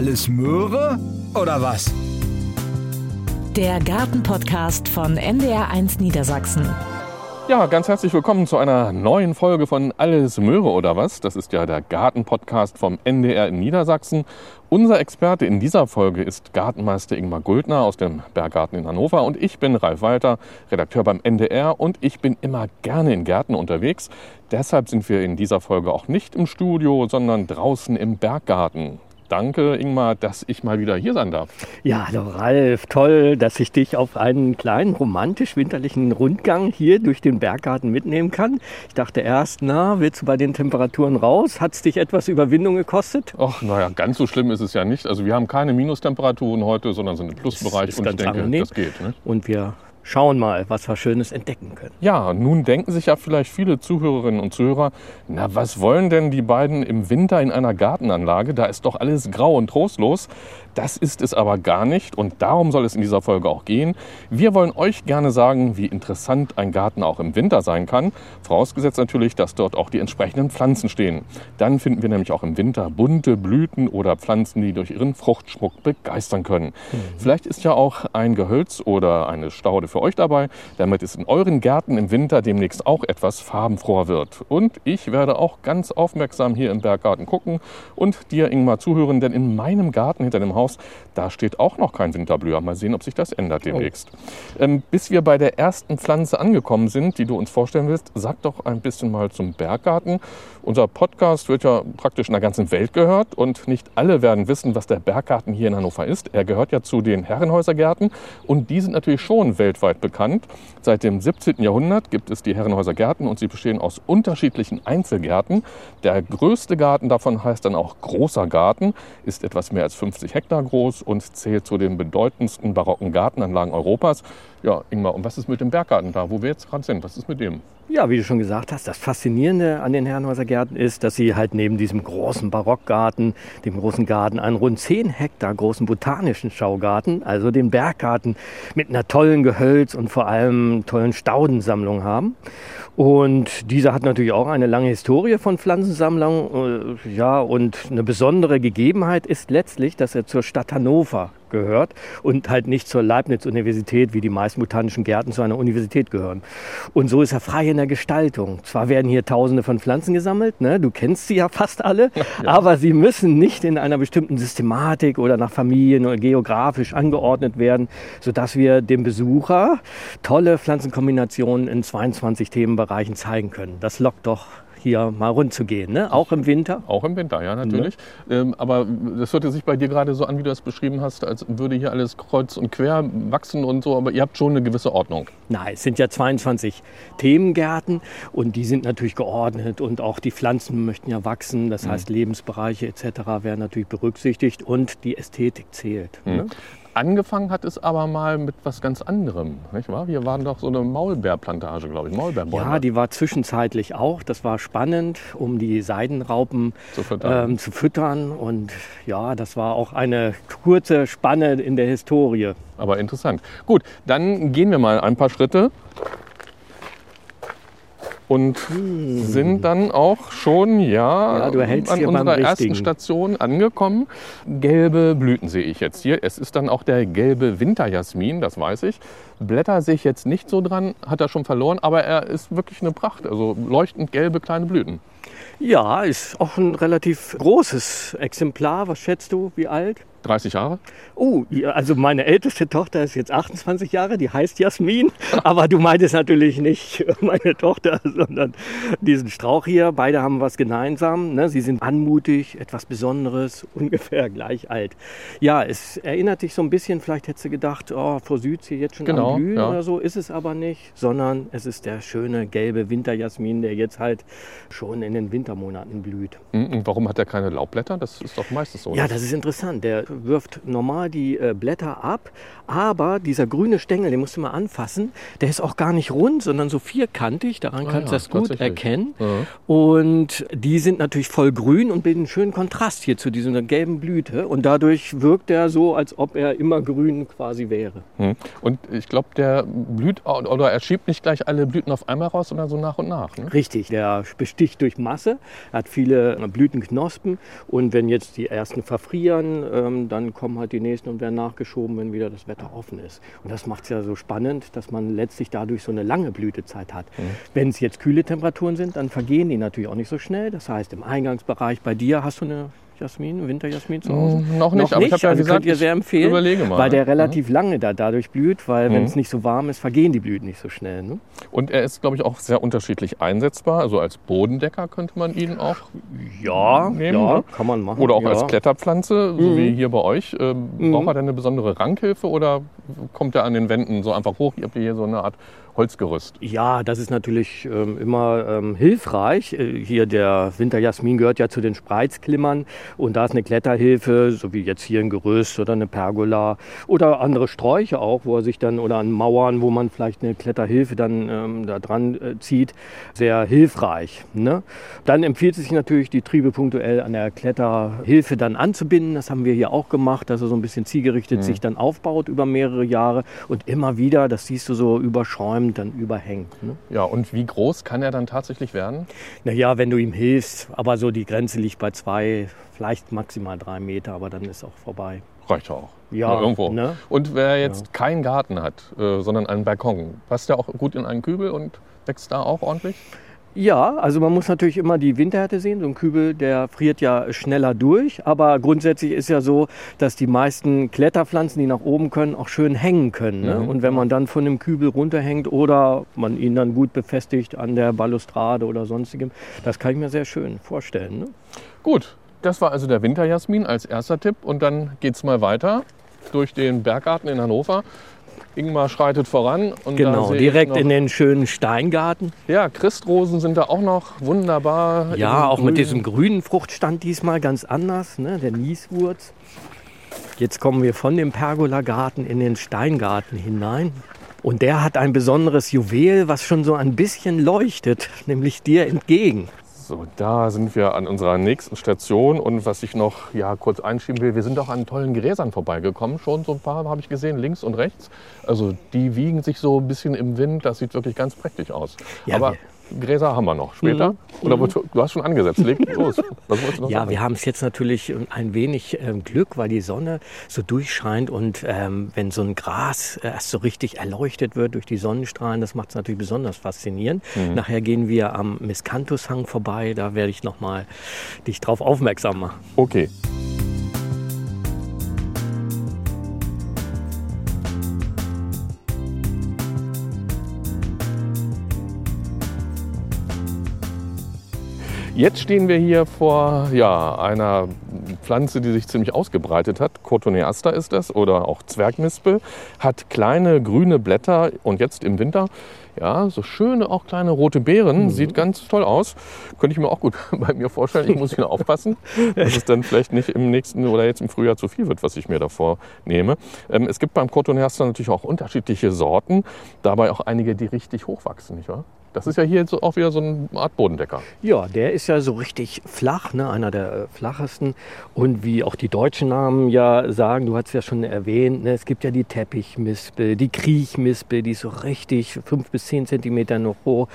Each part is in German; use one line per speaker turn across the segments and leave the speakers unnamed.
Alles Möhre oder was?
Der Gartenpodcast von NDR1 Niedersachsen.
Ja, ganz herzlich willkommen zu einer neuen Folge von Alles Möhre oder was. Das ist ja der Gartenpodcast vom NDR in Niedersachsen. Unser Experte in dieser Folge ist Gartenmeister Ingmar Guldner aus dem Berggarten in Hannover und ich bin Ralf Walter, Redakteur beim NDR und ich bin immer gerne in Gärten unterwegs. Deshalb sind wir in dieser Folge auch nicht im Studio, sondern draußen im Berggarten. Danke, Ingmar, dass ich mal wieder hier sein darf.
Ja, hallo Ralf, toll, dass ich dich auf einen kleinen romantisch-winterlichen Rundgang hier durch den Berggarten mitnehmen kann. Ich dachte erst, na, willst du bei den Temperaturen raus? Hat es dich etwas Überwindung gekostet?
Ach, naja, ganz so schlimm ist es ja nicht. Also wir haben keine Minustemperaturen heute, sondern sind im Plusbereich und ich denke, angenehm. das geht. Ne?
Und wir schauen mal, was wir Schönes entdecken können.
Ja, nun denken sich ja vielleicht viele Zuhörerinnen und Zuhörer, na, was wollen denn die beiden im Winter in einer Gartenanlage? Da ist doch alles grau und trostlos. Das ist es aber gar nicht und darum soll es in dieser Folge auch gehen. Wir wollen euch gerne sagen, wie interessant ein Garten auch im Winter sein kann, vorausgesetzt natürlich, dass dort auch die entsprechenden Pflanzen stehen. Dann finden wir nämlich auch im Winter bunte Blüten oder Pflanzen, die durch ihren Fruchtschmuck begeistern können. Mhm. Vielleicht ist ja auch ein Gehölz oder eine Staude für euch dabei, damit es in euren Gärten im Winter demnächst auch etwas farbenfroher wird. Und ich werde auch ganz aufmerksam hier im Berggarten gucken und dir Ingmar zuhören, denn in meinem Garten hinter dem Haus Haus. Da steht auch noch kein Winterblüher. Mal sehen, ob sich das ändert demnächst. Oh. Ähm, bis wir bei der ersten Pflanze angekommen sind, die du uns vorstellen willst, sag doch ein bisschen mal zum Berggarten. Unser Podcast wird ja praktisch in der ganzen Welt gehört und nicht alle werden wissen, was der Berggarten hier in Hannover ist. Er gehört ja zu den Herrenhäusergärten und die sind natürlich schon weltweit bekannt. Seit dem 17. Jahrhundert gibt es die Herrenhäusergärten und sie bestehen aus unterschiedlichen Einzelgärten. Der größte Garten davon heißt dann auch großer Garten, ist etwas mehr als 50 Hektar Hektar groß und zählt zu den bedeutendsten barocken Gartenanlagen Europas. Ja, Ingmar, und was ist mit dem Berggarten da, wo wir jetzt gerade sind? Was ist mit dem?
Ja, wie du schon gesagt hast, das Faszinierende an den Herrenhäuser Gärten ist, dass sie halt neben diesem großen Barockgarten, dem großen Garten, einen rund 10 Hektar großen botanischen Schaugarten, also den Berggarten, mit einer tollen Gehölz und vor allem tollen Staudensammlung haben. Und dieser hat natürlich auch eine lange Historie von Pflanzensammlung. Äh, ja, und eine besondere Gegebenheit ist letztlich, dass er zur Stadt Hannover gehört und halt nicht zur Leibniz-Universität, wie die meisten botanischen Gärten zu einer Universität gehören. Und so ist er frei in der Gestaltung. Zwar werden hier tausende von Pflanzen gesammelt, ne? du kennst sie ja fast alle, ja. aber sie müssen nicht in einer bestimmten Systematik oder nach Familien oder geografisch angeordnet werden, sodass wir dem Besucher tolle Pflanzenkombinationen in 22 Themenbereichen zeigen können. Das lockt doch hier mal rund zu gehen, ne? auch im Winter?
Auch im Winter, ja, natürlich. Ja. Ähm, aber das hört sich bei dir gerade so an, wie du das beschrieben hast, als würde hier alles kreuz und quer wachsen und so, aber ihr habt schon eine gewisse Ordnung.
Nein, es sind ja 22 Themengärten und die sind natürlich geordnet und auch die Pflanzen möchten ja wachsen, das mhm. heißt Lebensbereiche etc. werden natürlich berücksichtigt und die Ästhetik zählt. Mhm. Ne?
Angefangen hat es aber mal mit was ganz anderem, nicht wahr? Wir waren doch so eine Maulbeerplantage, glaube ich,
Maulbeerbäume. Ja, die war zwischenzeitlich auch. Das war spannend, um die Seidenraupen zu füttern. Ähm, zu füttern. Und ja, das war auch eine kurze Spanne in der Historie.
Aber interessant. Gut, dann gehen wir mal ein paar Schritte und hm. sind dann auch schon ja, ja an unserer ersten Station angekommen. Gelbe Blüten sehe ich jetzt hier. Es ist dann auch der gelbe Winterjasmin, das weiß ich. Blätter sehe ich jetzt nicht so dran, hat er schon verloren, aber er ist wirklich eine Pracht. Also leuchtend gelbe kleine Blüten.
Ja, ist auch ein relativ großes Exemplar. Was schätzt du, wie alt?
30 Jahre?
Oh, also meine älteste Tochter ist jetzt 28 Jahre, die heißt Jasmin. Aber du meintest natürlich nicht meine Tochter, sondern diesen Strauch hier. Beide haben was gemeinsam. Ne? Sie sind anmutig, etwas Besonderes, ungefähr gleich alt. Ja, es erinnert dich so ein bisschen, vielleicht hättest du gedacht, oh, Frau Süd hier jetzt schon genau, am Blühen ja. oder so. Ist es aber nicht, sondern es ist der schöne gelbe Winterjasmin, der jetzt halt schon in den Wintermonaten blüht.
Hm, und warum hat er keine Laubblätter? Das ist doch meistens so.
Ja, das ist interessant. Der wirft normal die äh, Blätter ab, aber dieser grüne Stängel, den musst du mal anfassen, der ist auch gar nicht rund, sondern so vierkantig. Daran
Ah
kannst du
ja,
das gut erkennen.
Ja.
Und die sind natürlich voll grün und bilden einen schönen Kontrast hier zu dieser gelben Blüte. Und dadurch wirkt er so, als ob er immer grün quasi wäre.
Hm. Und ich glaube, der blüht oder er schiebt nicht gleich alle Blüten auf einmal raus, sondern so nach und nach. Ne?
Richtig, der besticht durch Masse, hat viele Blütenknospen und wenn jetzt die ersten verfrieren, ähm, dann kommen halt die nächsten und werden nachgeschoben, wenn wieder das Wetter offen ist. Und das macht es ja so spannend, dass man letztlich dadurch so eine lange Blütezeit hat. Wenn es jetzt kühle Temperaturen sind, dann vergehen die natürlich auch nicht so schnell. Das heißt, im Eingangsbereich bei dir hast du eine Jasmin, Winterjasmin zu Hause?
Hm, noch nicht, aber ich habe ja
also
gesagt,
könnt ihr
ich
sehr empfehlen,
überlege mal.
weil der
Mhm.
relativ lange da dadurch blüht, weil wenn
Mhm.
es nicht so warm ist, vergehen die Blüten nicht so schnell. Ne?
Und er ist, glaube ich, auch sehr unterschiedlich einsetzbar. Also als Bodendecker könnte man ihn auch
Ja,
nehmen.
ja,
ne?
kann man machen.
Oder auch
ja.
als Kletterpflanze, so
Mhm.
wie hier bei euch. Ähm,
Mhm.
Braucht er denn eine besondere Rankhilfe oder kommt er an den Wänden so einfach hoch? Ihr habt hier so eine Art Holzgerüst.
Ja, das ist natürlich ähm, immer ähm, hilfreich. Äh, hier der Winterjasmin gehört ja zu den Spreizklimmern und da ist eine Kletterhilfe, so wie jetzt hier ein Gerüst oder eine Pergola oder andere Sträuche auch, wo er sich dann oder an Mauern, wo man vielleicht eine Kletterhilfe dann ähm, da dran äh, zieht, sehr hilfreich. Ne? Dann empfiehlt es sich natürlich, die Triebe punktuell an der Kletterhilfe dann anzubinden. Das haben wir hier auch gemacht, dass er so ein bisschen zielgerichtet sich dann aufbaut über mehrere Jahre und immer wieder, das siehst du so überschäumt, dann überhängt. Ne?
Ja, und wie groß kann er dann tatsächlich werden?
Naja, wenn du ihm hilfst, aber so die Grenze liegt bei zwei, vielleicht maximal drei Meter, aber dann ist auch vorbei.
Reicht ja auch.
Ja,
irgendwo.
ne?
Und wer jetzt keinen Garten hat, äh, sondern einen Balkon, passt der auch gut in einen Kübel und wächst da auch ordentlich?
Ja, also man muss natürlich immer die Winterhärte sehen. So ein Kübel, der friert ja schneller durch. Aber grundsätzlich ist ja so, dass die meisten Kletterpflanzen, die nach oben können, auch schön hängen können. Ne?
Mhm.
Und wenn man dann von dem Kübel runterhängt oder man ihn dann gut befestigt an der Balustrade oder sonstigem, das kann ich mir sehr schön vorstellen. Ne?
Gut, das war also der Winterjasmin als erster Tipp. Und dann geht es mal weiter durch den Berggarten in Hannover. Ingmar schreitet voran. Und
Genau, direkt in den schönen Steingarten.
Ja, Christrosen sind da auch noch wunderbar.
Ja, auch mit
Grün.
diesem grünen Fruchtstand diesmal ganz anders, ne? der Nieswurz. Jetzt kommen wir von dem Pergolagarten in den Steingarten hinein. Und der hat ein besonderes Juwel, was schon so ein bisschen leuchtet, nämlich dir entgegen.
So, da sind wir an unserer nächsten Station. Und was ich noch ja, kurz einschieben will, wir sind auch an tollen Gräsern vorbeigekommen. Schon so ein paar habe ich gesehen, links und rechts. Also die wiegen sich so ein bisschen im Wind. Das sieht wirklich ganz prächtig aus.
Ja,
Aber Gräser haben wir noch später. Oder wolltest du, hast schon angesetzt. Leg los.
Ja,
sagen?
wir haben es jetzt natürlich ein wenig ähm, Glück, weil die Sonne so durchscheint und ähm, wenn so ein Gras erst so richtig erleuchtet wird durch die Sonnenstrahlen, das macht es natürlich besonders faszinierend. Nachher gehen wir am Miscanthus-Hang vorbei, da werde ich nochmal dich drauf aufmerksam machen.
Okay. Jetzt stehen wir hier vor ja, einer Pflanze, die sich ziemlich ausgebreitet hat. Cotoneaster ist das oder auch Zwergmispel. Hat kleine grüne Blätter und jetzt im Winter ja, so schöne auch kleine rote Beeren. Sieht ganz toll aus. Könnte ich mir auch gut bei mir vorstellen. Ich muss hier aufpassen, dass es dann vielleicht nicht im nächsten oder jetzt im Frühjahr zu viel wird, was ich mir davor nehme. Ähm, es gibt beim Cotoneaster natürlich auch unterschiedliche Sorten. Dabei auch einige, die richtig hochwachsen, nicht wahr? Das ist ja hier jetzt auch wieder so eine Art Bodendecker.
Ja, der ist ja so richtig flach, ne? einer der äh, flachesten. Und wie auch die deutschen Namen ja sagen, du hast es ja schon erwähnt, ne? es gibt ja die Teppichmispel, die Kriechmispel, die ist so richtig fünf bis zehn Zentimeter noch hoch,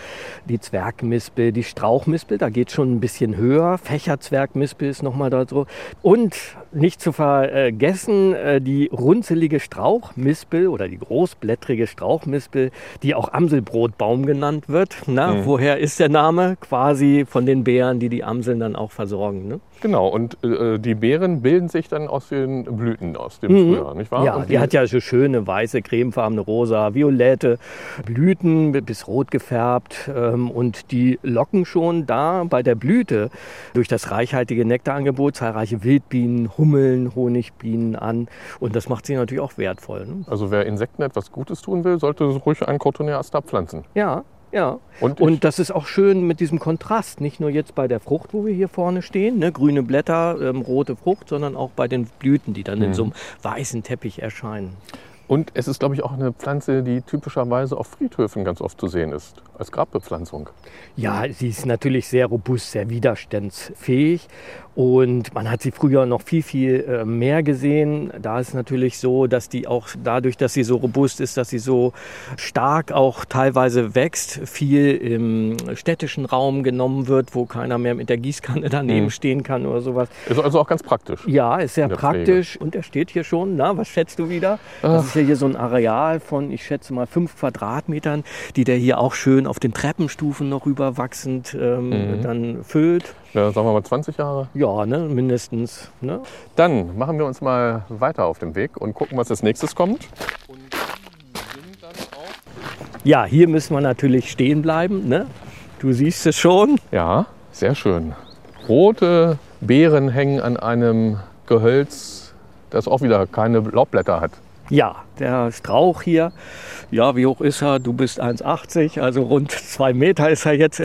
die Zwergmispel, die Strauchmispel, da geht schon ein bisschen höher. Fächerzwergmispel ist nochmal da so. Und nicht zu vergessen, äh, die runzelige Strauchmispel oder die großblättrige Strauchmispel, die auch Amselbrotbaum genannt wird. Na, woher ist der Name? Quasi von den Beeren, die die Amseln dann auch versorgen. Ne?
Genau, und äh, die Beeren bilden sich dann aus den Blüten aus dem Frühjahr, nicht wahr?
Ja,
und
die hat ja so schöne weiße, cremefarbene, rosa, violette Blüten bis rot gefärbt. Ähm, und die locken schon da bei der Blüte durch das reichhaltige Nektarangebot zahlreiche Wildbienen, Hummeln, Honigbienen an. Und das macht sie natürlich auch wertvoll. Ne?
Also wer Insekten etwas Gutes tun will, sollte ruhig einen Cotoneaster pflanzen.
Ja, Ja.
Und
Und, das ist auch schön mit diesem Kontrast. Nicht nur jetzt bei der Frucht, wo wir hier vorne stehen, ne, grüne Blätter, ähm, rote Frucht, sondern auch bei den Blüten, die dann in so einem weißen Teppich erscheinen.
Und es ist, glaube ich, auch eine Pflanze, die typischerweise auf Friedhöfen ganz oft zu sehen ist, als Grabbepflanzung.
Ja, sie ist natürlich sehr robust, sehr widerstandsfähig. Und man hat sie früher noch viel, viel äh, mehr gesehen. Da ist natürlich so, dass die auch dadurch, dass sie so robust ist, dass sie so stark auch teilweise wächst, viel im städtischen Raum genommen wird, wo keiner mehr mit der Gießkanne daneben
Mhm.
stehen kann oder sowas.
Ist also auch ganz praktisch.
Ja, ist sehr praktisch und er steht hier schon. Na, was schätzt du wieder? Das ist ja hier so ein Areal von, ich schätze mal, fünf Quadratmetern, die der hier auch schön auf den Treppenstufen noch rüberwachsend ähm,
Mhm.
dann füllt.
Ja, sagen wir mal 20 Jahre.
Ja, ne, mindestens. Ne?
Dann machen wir uns mal weiter auf dem Weg und gucken, was als nächstes kommt.
Ja, hier müssen wir natürlich stehen bleiben. Ne? Du siehst es schon.
Ja, sehr schön. Rote Beeren hängen an einem Gehölz, das auch wieder keine Laubblätter hat.
Ja, der Strauch hier, ja, wie hoch ist er? Du bist 1,80, also rund zwei Meter ist er jetzt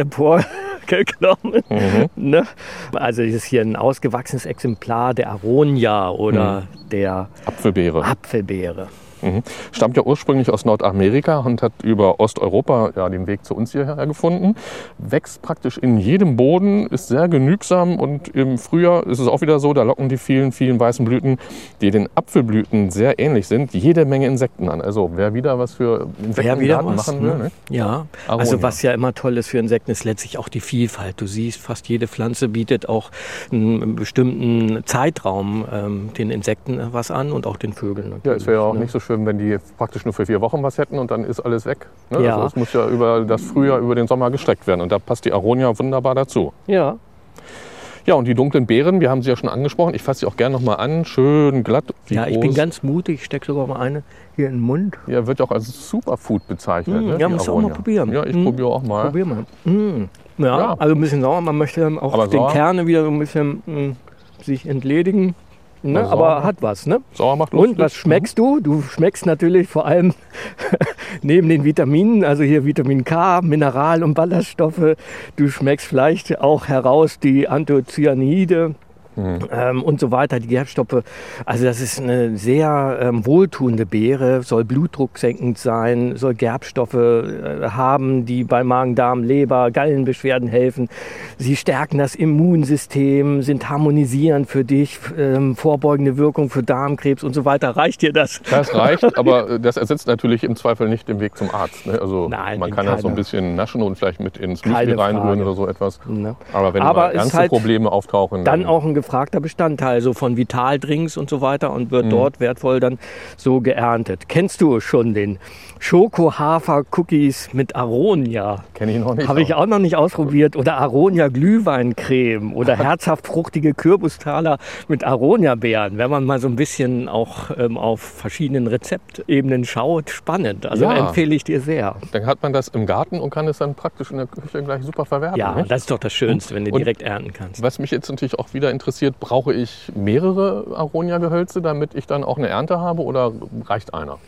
emporgeklommen. Ne? Also es ist hier ein ausgewachsenes Exemplar der Aronia oder der
Apfelbeere.
Apfelbeere.
Mhm. Stammt ja ursprünglich aus Nordamerika und hat über Osteuropa ja, den Weg zu uns hierher gefunden. Wächst praktisch in jedem Boden, ist sehr genügsam und im Frühjahr ist es auch wieder so, da locken die vielen, vielen weißen Blüten, die den Apfelblüten sehr ähnlich sind, jede Menge Insekten an. Also wer wieder was für Insekten
Wer
im
wieder
Garten
was,
machen will.
ne?
Ne?
Ja,
Aronia.
also was ja immer toll ist für Insekten, ist letztlich auch die Vielfalt. Du siehst, fast jede Pflanze bietet auch einen bestimmten Zeitraum ähm, den Insekten was an und auch den Vögeln.
Ja, es wäre ja auch
ne?
nicht so schön, wenn die praktisch nur für vier Wochen was hätten und dann ist alles weg. Ne?
Ja.
Also es muss ja über das Frühjahr, über den Sommer gestreckt werden und da passt die Aronia wunderbar dazu.
Ja,
Ja, und die dunklen Beeren, wir haben sie ja schon angesprochen. Ich fasse sie auch gerne nochmal an. Schön glatt.
Ja ich
groß.
bin ganz mutig, ich stecke sogar mal eine hier in den Mund.
Ja, wird ja auch als Superfood bezeichnet.
Mm,
ne,
ja,
die
musst du auch mal probieren.
Ja, ich
Mm.
probiere auch mal.
Probier mal. Mm. Ja,
Ja.
also ein bisschen sauer. Man möchte auch
Aber
den
sauer?
Kerne wieder so ein bisschen mm, sich entledigen. Ne?
Aber sauer?
Aber hat was, ne?
Sauer macht
Und
lustig.
was schmeckst du? Du schmeckst natürlich vor allem neben den Vitaminen, also hier Vitamin K, Mineral- und Ballaststoffe. Du schmeckst vielleicht auch heraus die Anthocyanide. Ähm, und so weiter, die Gerbstoffe. Also das ist eine sehr ähm, wohltuende Beere, soll blutdrucksenkend sein, soll Gerbstoffe äh, haben, die bei Magen, Darm, Leber, Gallenbeschwerden helfen. Sie stärken das Immunsystem, sind harmonisierend für dich, ähm, vorbeugende Wirkung für Darmkrebs und so weiter. Reicht dir das?
Das reicht, aber äh, das ersetzt natürlich im Zweifel nicht den Weg zum Arzt. Ne? Also
Nein,
man kann das so ein bisschen naschen und vielleicht mit ins Müsli reinrühren oder so etwas.
Ne?
Aber wenn
Aber halt
Probleme auftauchen,
Dann auch ein gefragter Bestandteil so von Vitaldrinks und so weiter und
Mhm.
wird dort wertvoll dann so geerntet. Kennst du schon den Schoko-Hafer-Cookies mit Aronia?
kenne ich noch nicht.
Habe ich auch noch nicht ausprobiert. Oder Aronia Glühweincreme oder herzhaft fruchtige Kürbustaler mit Aronia-Beeren. Wenn man mal so ein bisschen auch ähm, auf verschiedenen Rezeptebenen schaut, spannend. Also
Ja.
empfehle ich dir sehr.
Dann hat man das im Garten und kann es dann praktisch in der Küche gleich super verwerten.
Ja,
nicht?
das ist doch das Schönste, wenn du
Und-
direkt ernten kannst.
Was mich jetzt natürlich auch wieder interessiert, brauche ich mehrere Aronia-Gehölze, damit ich dann auch eine Ernte habe oder reicht einer?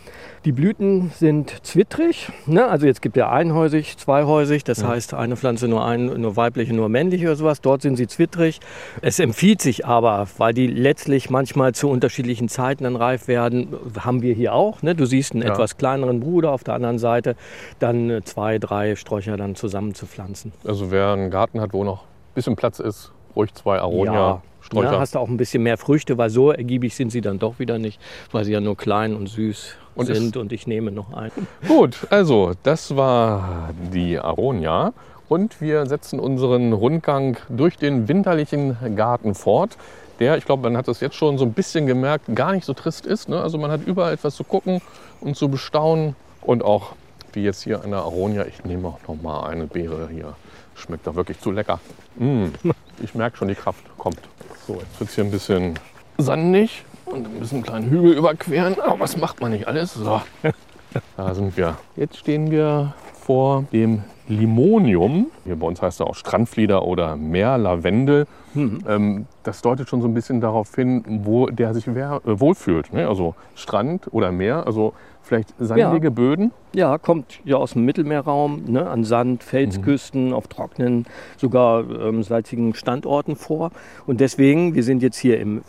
Die Blüten sind zwittrig. Ne? Also jetzt gibt ja einhäusig, zweihäusig. Das heißt, eine Pflanze nur, ein, nur weibliche, nur männliche oder sowas. Dort sind sie zwittrig. Es empfiehlt sich aber, weil die letztlich manchmal zu unterschiedlichen Zeiten dann reif werden, haben wir hier auch. Ne? Du siehst einen
Ja.
etwas kleineren Bruder auf der anderen Seite. Dann äh, zwei, drei Sträucher dann zusammen zu pflanzen.
Also wer einen Garten hat, wo noch ein bisschen Platz ist, ruhig zwei
Ja,
Aronia-Sträucher.
ne? hast du auch ein bisschen mehr Früchte, weil so ergiebig sind sie dann doch wieder nicht, weil sie ja nur klein und süß
Und
sind. Und ich nehme noch einen.
Gut, also das war die Aronia und wir setzen unseren Rundgang durch den winterlichen Garten fort, der, ich glaube, man hat das jetzt schon so ein bisschen gemerkt, gar nicht so trist ist. Ne? Also man hat überall etwas zu gucken und zu bestaunen und auch wie jetzt hier an der Aronia, ich nehme auch noch mal eine Beere hier. Schmeckt doch wirklich zu lecker. Mm, ich merke schon, die Kraft kommt. So, jetzt wird es hier ein bisschen sandig und ein bisschen einen kleinen Hügel überqueren. Aber was macht man nicht alles? So, da sind wir. Jetzt stehen wir vor dem Limonium. Hier bei uns heißt er auch Strandflieder oder Meerlavendel.
Mhm.
Ähm, das deutet schon so ein bisschen darauf hin, wo der sich äh, wohlfühlt. Ne? Also Strand oder Meer, also vielleicht sandige Böden.
Ja, kommt ja aus dem Mittelmeerraum, ne, an Sand, Felsküsten, auf trockenen, sogar ähm, salzigen Standorten vor. Und deswegen, wir sind jetzt hier im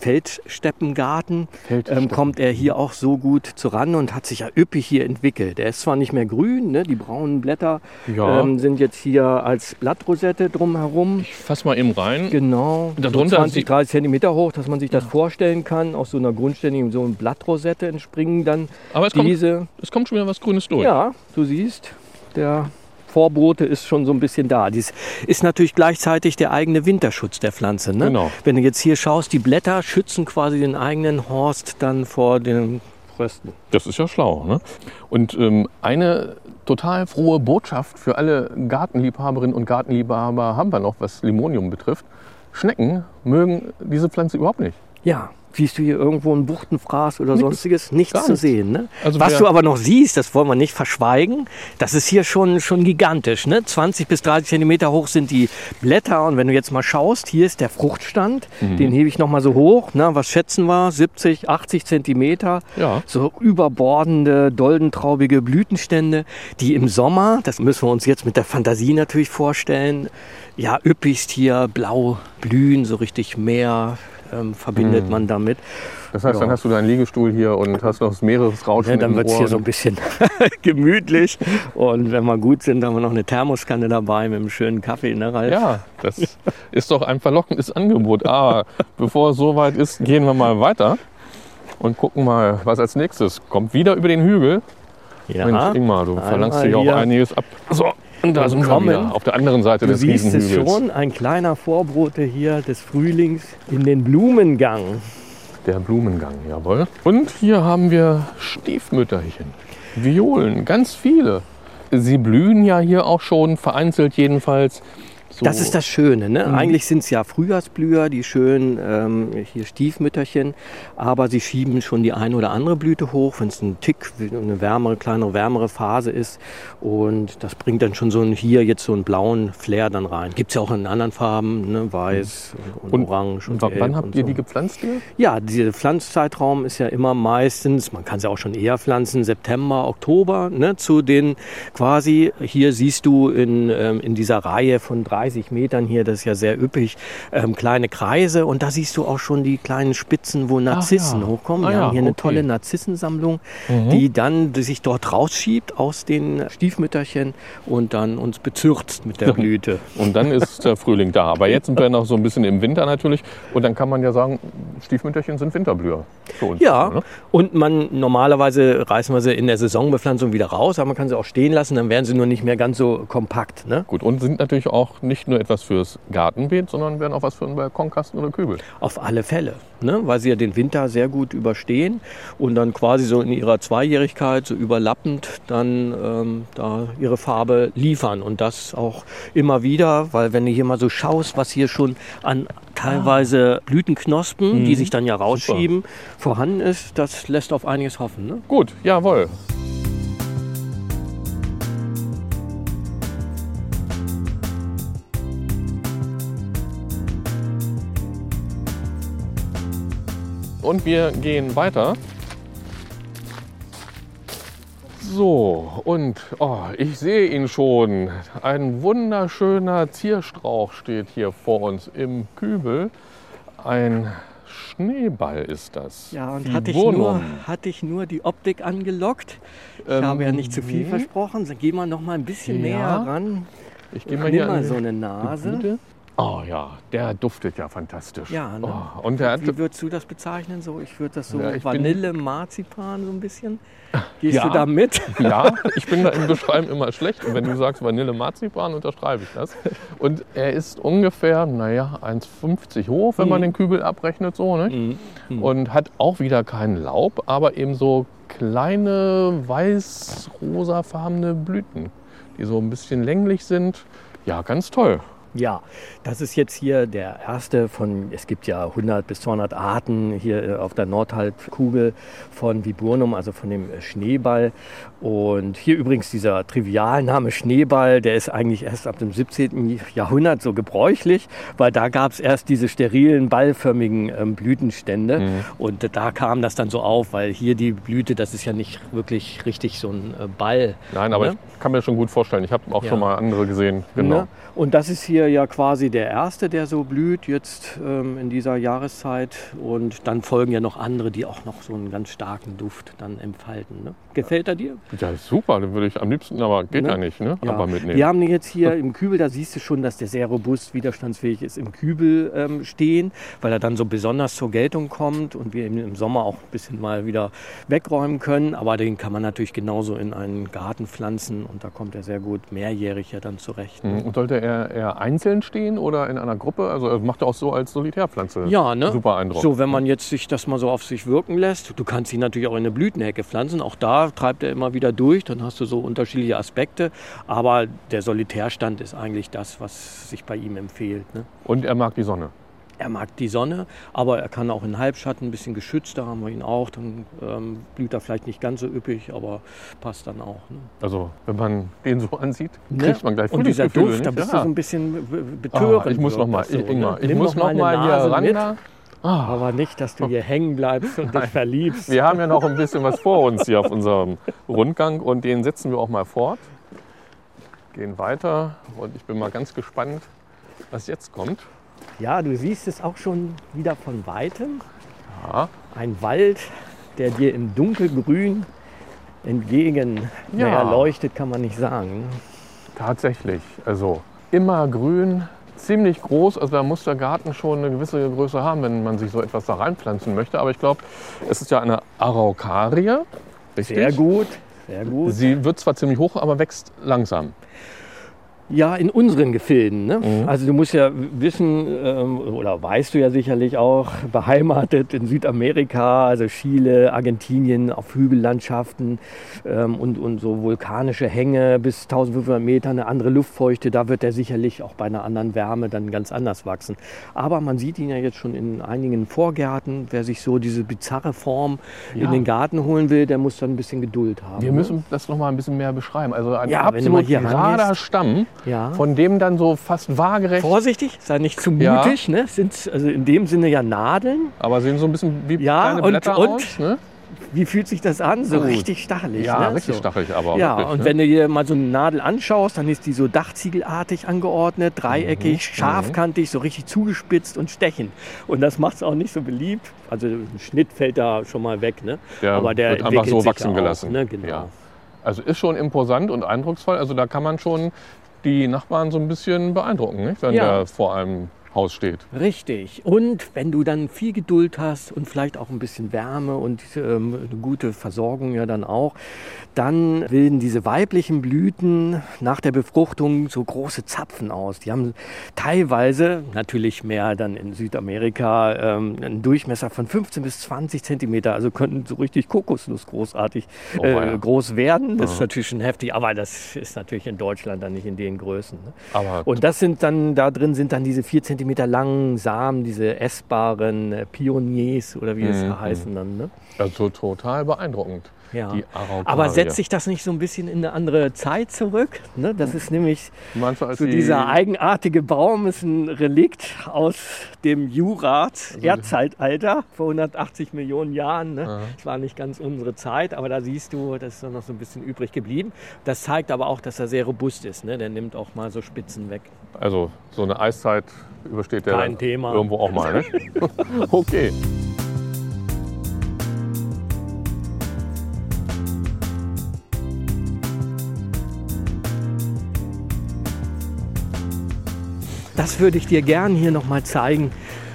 Feldsteppengarten,
Feldsteppen.
ähm, kommt er hier auch so gut zuran und hat sich ja üppig hier entwickelt. Er ist zwar nicht mehr grün, ne, die braunen Blätter
Ja.
ähm, sind jetzt hier als Blattrosette drumherum.
Ich fass mal eben rein.
Genau,
Darunter
so 20,
sieht-
30 Zentimeter hoch, dass man sich das vorstellen kann. Aus so einer grundständigen so einer Blattrosette entspringen dann
Aber es kommt,
diese
es kommt schon wieder was Grünes durch.
ja, du siehst, der Vorbote ist schon so ein bisschen da. Dies ist natürlich gleichzeitig der eigene Winterschutz der Pflanze. Ne?
Genau.
Wenn du jetzt hier schaust, die Blätter schützen quasi den eigenen Horst dann vor den Frösten.
Das ist ja schlau. Ne? Und ähm, eine total frohe Botschaft für alle Gartenliebhaberinnen und Gartenliebhaber haben wir noch, was Limonium betrifft. Schnecken mögen diese Pflanze überhaupt nicht.
Ja, siehst du hier irgendwo ein Buchtenfraß oder
Nix.
sonstiges? Nichts
Gar
zu
nichts.
sehen. Ne?
Also
Was du aber noch siehst, das wollen wir nicht verschweigen, das ist hier schon, schon gigantisch. Ne? 20 bis 30 Zentimeter hoch sind die Blätter. Und wenn du jetzt mal schaust, hier ist der Fruchtstand.
Mhm.
Den hebe ich noch mal so hoch. Na, was schätzen wir? 70, 80 Zentimeter.
Ja.
So überbordende, doldentraubige Blütenstände, die im Sommer, das müssen wir uns jetzt mit der Fantasie natürlich vorstellen, ja, üppigst hier blau blühen, so richtig Meer ähm, verbindet man damit.
Das heißt,
Ja.
dann hast du deinen Liegestuhl hier und hast noch das Meeresrauschen
Ja, dann wird es hier so ein bisschen gemütlich. Und wenn wir gut sind, haben wir noch eine Thermoskanne dabei mit einem schönen Kaffee, ne, Ralf?
Ja, das ist doch ein verlockendes Angebot. Aber bevor es soweit ist, gehen wir mal weiter und gucken mal, was als nächstes kommt. Wieder über den Hügel.
ja.
Mensch, Ingmar, du verlangst dir auch einiges ab. So, und da sind wir wieder auf der anderen Seite
Du
des
siehst es schon, ein kleiner Vorbote hier des Frühlings in den Blumengang.
Der Blumengang, jawohl. Und hier haben wir Stiefmütterchen. Violen, ganz viele. Sie blühen ja hier auch schon, vereinzelt jedenfalls. So.
Das ist das Schöne. Ne?
Mhm.
Eigentlich sind es ja Frühjahrsblüher, die schönen ähm, hier Stiefmütterchen, aber sie schieben schon die eine oder andere Blüte hoch, wenn es ein Tick, eine wärmere, kleinere, wärmere Phase ist. Und das bringt dann schon so ein, hier jetzt so einen blauen Flair dann rein. Gibt es ja auch in anderen Farben, ne? weiß und,
Und-
orange und
Und wann habt
und
ihr
so.
die gepflanzt hier?
Ja, dieser Pflanzzeitraum ist ja immer meistens, man kann sie auch schon eher pflanzen, September, Oktober, ne, zu den quasi, hier siehst du in, ähm, in dieser Reihe von 30 Metern hier, das ist ja sehr üppig, ähm, kleine Kreise und da siehst du auch schon die kleinen Spitzen, wo Narzissen
ja.
hochkommen.
Ah
Wir haben hier eine
okay.
tolle Narzissensammlung,
Mhm.
die dann die sich dort rausschiebt aus den Stiefmütterchen und dann uns bezürzt mit der Blüte.
Und dann ist der Frühling da. Aber jetzt sind wir noch so ein bisschen im Winter natürlich. Und dann kann man ja sagen, Stiefmütterchen sind Winterblüher für uns.
Ja,
ne?
und man normalerweise reißen wir sie in der Saisonbepflanzung wieder raus, aber man kann sie auch stehen lassen, dann werden sie nur nicht mehr ganz so kompakt. Ne?
Gut, und sind natürlich auch nicht nur etwas fürs Gartenbeet, sondern werden auch was für einen Balkonkasten oder Kübel.
Auf alle Fälle, ne? weil sie ja den Winter sehr gut überstehen und dann quasi so in ihrer Zweijährigkeit so überlappend dann ähm, da ihre Farbe liefern und das auch immer wieder, weil wenn du hier mal so schaust, was hier schon an teilweise Blütenknospen, die sich dann ja rausschieben, vorhanden ist, das lässt auf einiges hoffen. Ne?
Gut, jawohl. Und wir gehen weiter. So, und oh, ich sehe ihn schon. Ein wunderschöner Zierstrauch steht hier vor uns im Kübel. Ein Schneeball ist das.
Ja, und hatte ich, nur, hatte ich nur die Optik angelockt. Ich
Ähm,
habe ja nicht zu viel
nee.
versprochen. Dann gehen wir noch mal ein bisschen
Ja.
näher ran.
Ich gehe mal hier
mal so eine Nase.
Blüte. Oh ja, der duftet ja fantastisch.
Ja, ne?
oh, und der hat,
Wie würdest du das bezeichnen? So, ich würde das so
Ja,
Vanille, Marzipan so ein bisschen. Gehst
Ja.
du da mit?
ja, ich bin da im Beschreiben immer schlecht. Und wenn du sagst Vanille Marzipan, unterschreibe ich das. Und er ist ungefähr, naja, 1,50 hoch, wenn man
Mhm.
den Kübel abrechnet, so. Ne?
Mhm.
Und hat auch wieder kein Laub, aber eben so kleine weiß-rosafarbene Blüten, die so ein bisschen länglich sind. Ja, ganz toll.
Ja, das ist jetzt hier der erste von, es gibt ja 100 bis 200 Arten hier äh, auf der Nordhalbkugel von Viburnum, also von dem Schneeball. Und hier übrigens dieser Trivialname Schneeball, der ist eigentlich erst ab dem 17. Jahrhundert so gebräuchlich, weil da gab es erst diese sterilen, ballförmigen ähm, Blütenstände. Mhm. Und da kam das dann so auf, weil hier die Blüte, das ist ja nicht wirklich richtig so ein äh, Ball.
Nein, aber ne? ich kann mir schon gut vorstellen. Ich habe auch ja. schon mal andere gesehen.
Genau. Ne? Und das ist hier ja quasi der erste, der so blüht jetzt ähm, in dieser Jahreszeit. Und dann folgen ja noch andere, die auch noch so einen ganz starken Duft dann entfalten. Ne? Gefällt er dir?
Ja, super. Den würde ich am liebsten, aber geht ne? ja nicht, ne?
Ja.
Aber
mitnehmen. Wir haben jetzt hier im Kübel, da siehst du schon, dass der sehr robust, widerstandsfähig ist, im Kübel ähm, stehen, weil er dann so besonders zur Geltung kommt und wir ihn im Sommer auch ein bisschen mal wieder wegräumen können. Aber den kann man natürlich genauso in einen Garten pflanzen und da kommt er sehr gut mehrjährig ja dann zurecht. Ne?
Mhm. Und sollte er eher einzeln stehen oder in einer Gruppe? Also macht er auch so als Solitärpflanze.
Ja, ne?
Super Eindruck.
So, wenn man jetzt sich das mal so auf sich wirken lässt. Du kannst ihn natürlich auch in eine Blütenhecke pflanzen. Auch da treibt er immer wieder durch. Dann hast du so unterschiedliche Aspekte. Aber der Solitärstand ist eigentlich das, was sich bei ihm empfiehlt. Ne?
Und er mag die Sonne.
Er mag die Sonne, aber er kann auch in Halbschatten ein bisschen geschützt, da haben wir ihn auch. Dann ähm, blüht er vielleicht nicht ganz so üppig, aber passt dann auch. Ne?
Also, wenn man den so ansieht, ne? kriegt man gleich
Und dieser Duft, da bist ja. du so ein bisschen betörend.
Ah, ich muss noch mal, so, Ingmar, ne? ich muss noch, noch mal hier ran. Mit.
Ah. Aber nicht, dass du hier hängen bleibst und dich verliebst.
Wir haben ja noch ein bisschen was vor uns hier auf unserem Rundgang und den setzen wir auch mal fort. Gehen weiter und ich bin mal ganz gespannt, was jetzt kommt.
Ja, du siehst es auch schon wieder von weitem.
Ja.
Ein Wald, der dir im Dunkelgrün entgegen ja. naja, leuchtet, kann man nicht sagen.
Tatsächlich. Also immer grün, ziemlich groß. Also da muss der Garten schon eine gewisse Größe haben, wenn man sich so etwas da reinpflanzen möchte. Aber ich glaube, es ist ja eine Araucarie.
Richtig? Sehr gut, sehr gut.
Sie wird zwar ziemlich hoch, aber wächst langsam.
Ja, in unseren Gefilden. Ne? Mhm. Also du musst ja wissen, ähm, oder weißt du ja sicherlich auch, beheimatet in Südamerika, also Chile, Argentinien, auf Hügellandschaften ähm, und, und so vulkanische Hänge bis 1500 Meter, eine andere Luftfeuchte, da wird er sicherlich auch bei einer anderen Wärme dann ganz anders wachsen. Aber man sieht ihn ja jetzt schon in einigen Vorgärten. Wer sich so diese bizarre Form ja. in den Garten holen will, der muss dann ein bisschen Geduld haben.
Wir ne? müssen das noch mal ein bisschen mehr beschreiben. Also ein ja, absolut gerader Stamm ja. von dem dann so fast waagerecht.
Vorsichtig, sei nicht zu mutig. Ja. Ne? Sind also in dem Sinne ja Nadeln.
Aber sehen so ein bisschen wie
ja,
kleine Blätter
und,
aus. Ne?
Wie fühlt sich das an? So Gut. richtig stachelig.
Ja,
ne?
richtig
so.
stachelig, aber.
Ja,
wirklich,
und
ne?
wenn du dir mal so eine Nadel anschaust, dann ist die so dachziegelartig angeordnet, dreieckig, mhm. scharfkantig, so richtig zugespitzt und stechend. Und das macht es auch nicht so beliebt. Also ein Schnitt fällt da schon mal weg, ne?
Der aber der wird einfach so wachsen gelassen.
Ne? Genau. Ja.
Also ist schon imposant und eindrucksvoll. Also da kann man schon die Nachbarn so ein bisschen beeindrucken, nicht? wenn ja. der vor einem Haus steht.
Richtig. Und wenn du dann viel Geduld hast und vielleicht auch ein bisschen Wärme und ähm, eine gute Versorgung ja dann auch, dann bilden diese weiblichen Blüten nach der Befruchtung so große Zapfen aus. Die haben teilweise, natürlich mehr dann in Südamerika, ähm, einen Durchmesser von 15 bis 20 Zentimeter. Also könnten so richtig Kokosnuss großartig oh, äh, ja. groß werden. Das Aha. ist natürlich schon heftig, aber das ist natürlich in Deutschland dann nicht in den Größen. Ne?
Aber
und das sind dann, da drin sind dann diese 4 Zentimeter langen Samen, diese essbaren äh, Pioniers oder wie es mhm. heißen dann. Ne?
Also total beeindruckend.
Ja. Aber setzt sich das nicht so ein bisschen in eine andere Zeit zurück? Ne? Das ist nämlich
du,
so dieser eigenartige Baum ist ein Relikt aus dem Jurat, also Erdzeitalter, vor 180 Millionen Jahren. Ne? Das war nicht ganz unsere Zeit, aber da siehst du, das ist noch so ein bisschen übrig geblieben. Das zeigt aber auch, dass er sehr robust ist. Ne? Der nimmt auch mal so Spitzen weg.
Also so eine Eiszeit übersteht der
Kein Thema.
irgendwo auch mal. Ne? okay.
Das würde ich dir gern hier noch mal zeigen.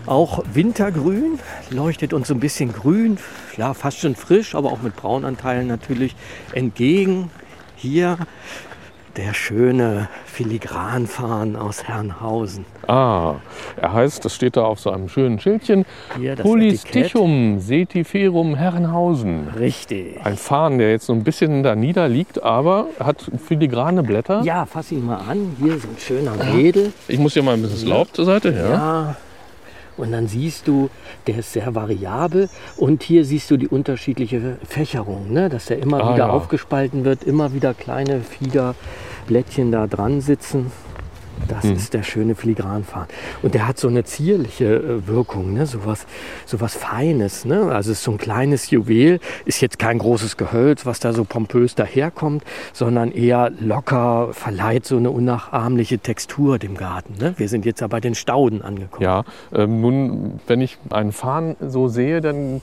Auch Wintergrün leuchtet uns so ein bisschen grün, ja fast schon frisch, aber auch mit Braunanteilen natürlich entgegen. Hier der schöne Filigranfarn aus Herrenhausen.
Ah, er heißt, das steht da auf so einem schönen Schildchen,
Hier das
Polystichum setiferum Herrenhausen.
Richtig.
Ein Farn, der jetzt so ein bisschen da niederliegt, aber hat filigrane Blätter.
Ja, fass ihn mal an. Hier ist ein schöner Wedel.
Ich muss hier mal ein bisschen Laub zur Seite. Ja.
Ja. Und dann siehst du, der ist sehr variabel. Und hier siehst du die unterschiedliche Fächerung, ne? dass der immer
Ah,
wieder
ja.
aufgespalten wird, immer wieder kleine Fiederblättchen da dran sitzen. Das
Hm.
ist der schöne Filigranfarn. Und der hat so eine zierliche äh, Wirkung, ne? so, was, so was Feines. Ne? Also es ist so ein kleines Juwel, ist jetzt kein großes Gehölz, was da so pompös daherkommt, sondern eher locker, verleiht so eine unnachahmliche Textur dem Garten. Ne? Wir sind jetzt ja bei den Stauden angekommen.
Ja, ähm, nun, wenn ich einen Farn so sehe, dann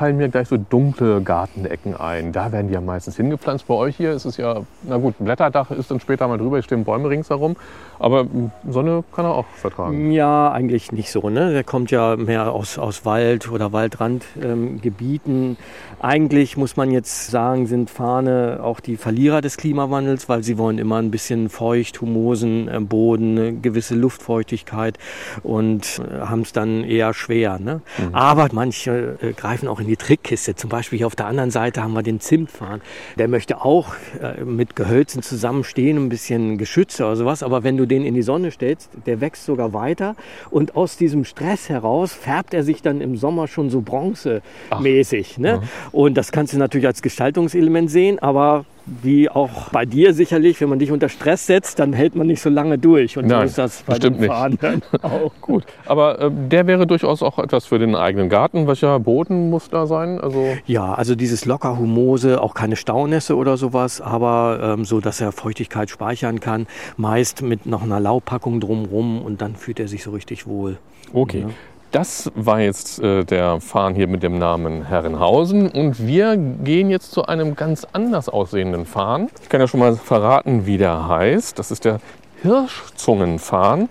fallen mir gleich so dunkle Gartenecken ein. Da werden die ja meistens hingepflanzt. Bei euch hier ist es ja, na gut, ein Blätterdach ist dann später mal drüber, es stehen Bäume ringsherum. Aber Sonne kann er auch vertragen.
Ja, eigentlich nicht so. Ne? Der kommt ja mehr aus, aus Wald- oder Waldrandgebieten. Ähm, eigentlich muss man jetzt sagen, sind Fahne auch die Verlierer des Klimawandels, weil sie wollen immer ein bisschen feucht, humosen äh, Boden, eine gewisse Luftfeuchtigkeit und äh, haben es dann eher schwer. Ne? Aber manche äh, greifen auch in die Trickkiste. Zum Beispiel hier auf der anderen Seite haben wir den Zimtfarn. Der möchte auch äh, mit Gehölzen zusammenstehen, ein bisschen geschützt oder sowas. Aber wenn du den in die Sonne stellst, der wächst sogar weiter. Und aus diesem Stress heraus färbt er sich dann im Sommer schon so bronzemäßig. Ne? Und das kannst du natürlich als Gestaltungselement sehen, aber wie auch bei dir sicherlich, wenn man dich unter Stress setzt, dann hält man nicht so lange durch. Und so
Nein,
ist das bei
nicht.
Fahnen dann auch.
Gut, aber äh, der wäre durchaus auch etwas für den eigenen Garten. Welcher Boden muss da sein? Also
Ja, also dieses locker humose, auch keine Staunässe oder sowas, aber ähm, so, dass er Feuchtigkeit speichern kann. Meist mit noch einer Laubpackung drumrum und dann fühlt er sich so richtig wohl.
Okay.
Ja.
Das war jetzt äh, der Farn hier mit dem Namen Herrenhausen und wir gehen jetzt zu einem ganz anders aussehenden Farn. Ich kann ja schon mal verraten, wie der heißt. Das ist der Hirschzungenfarn.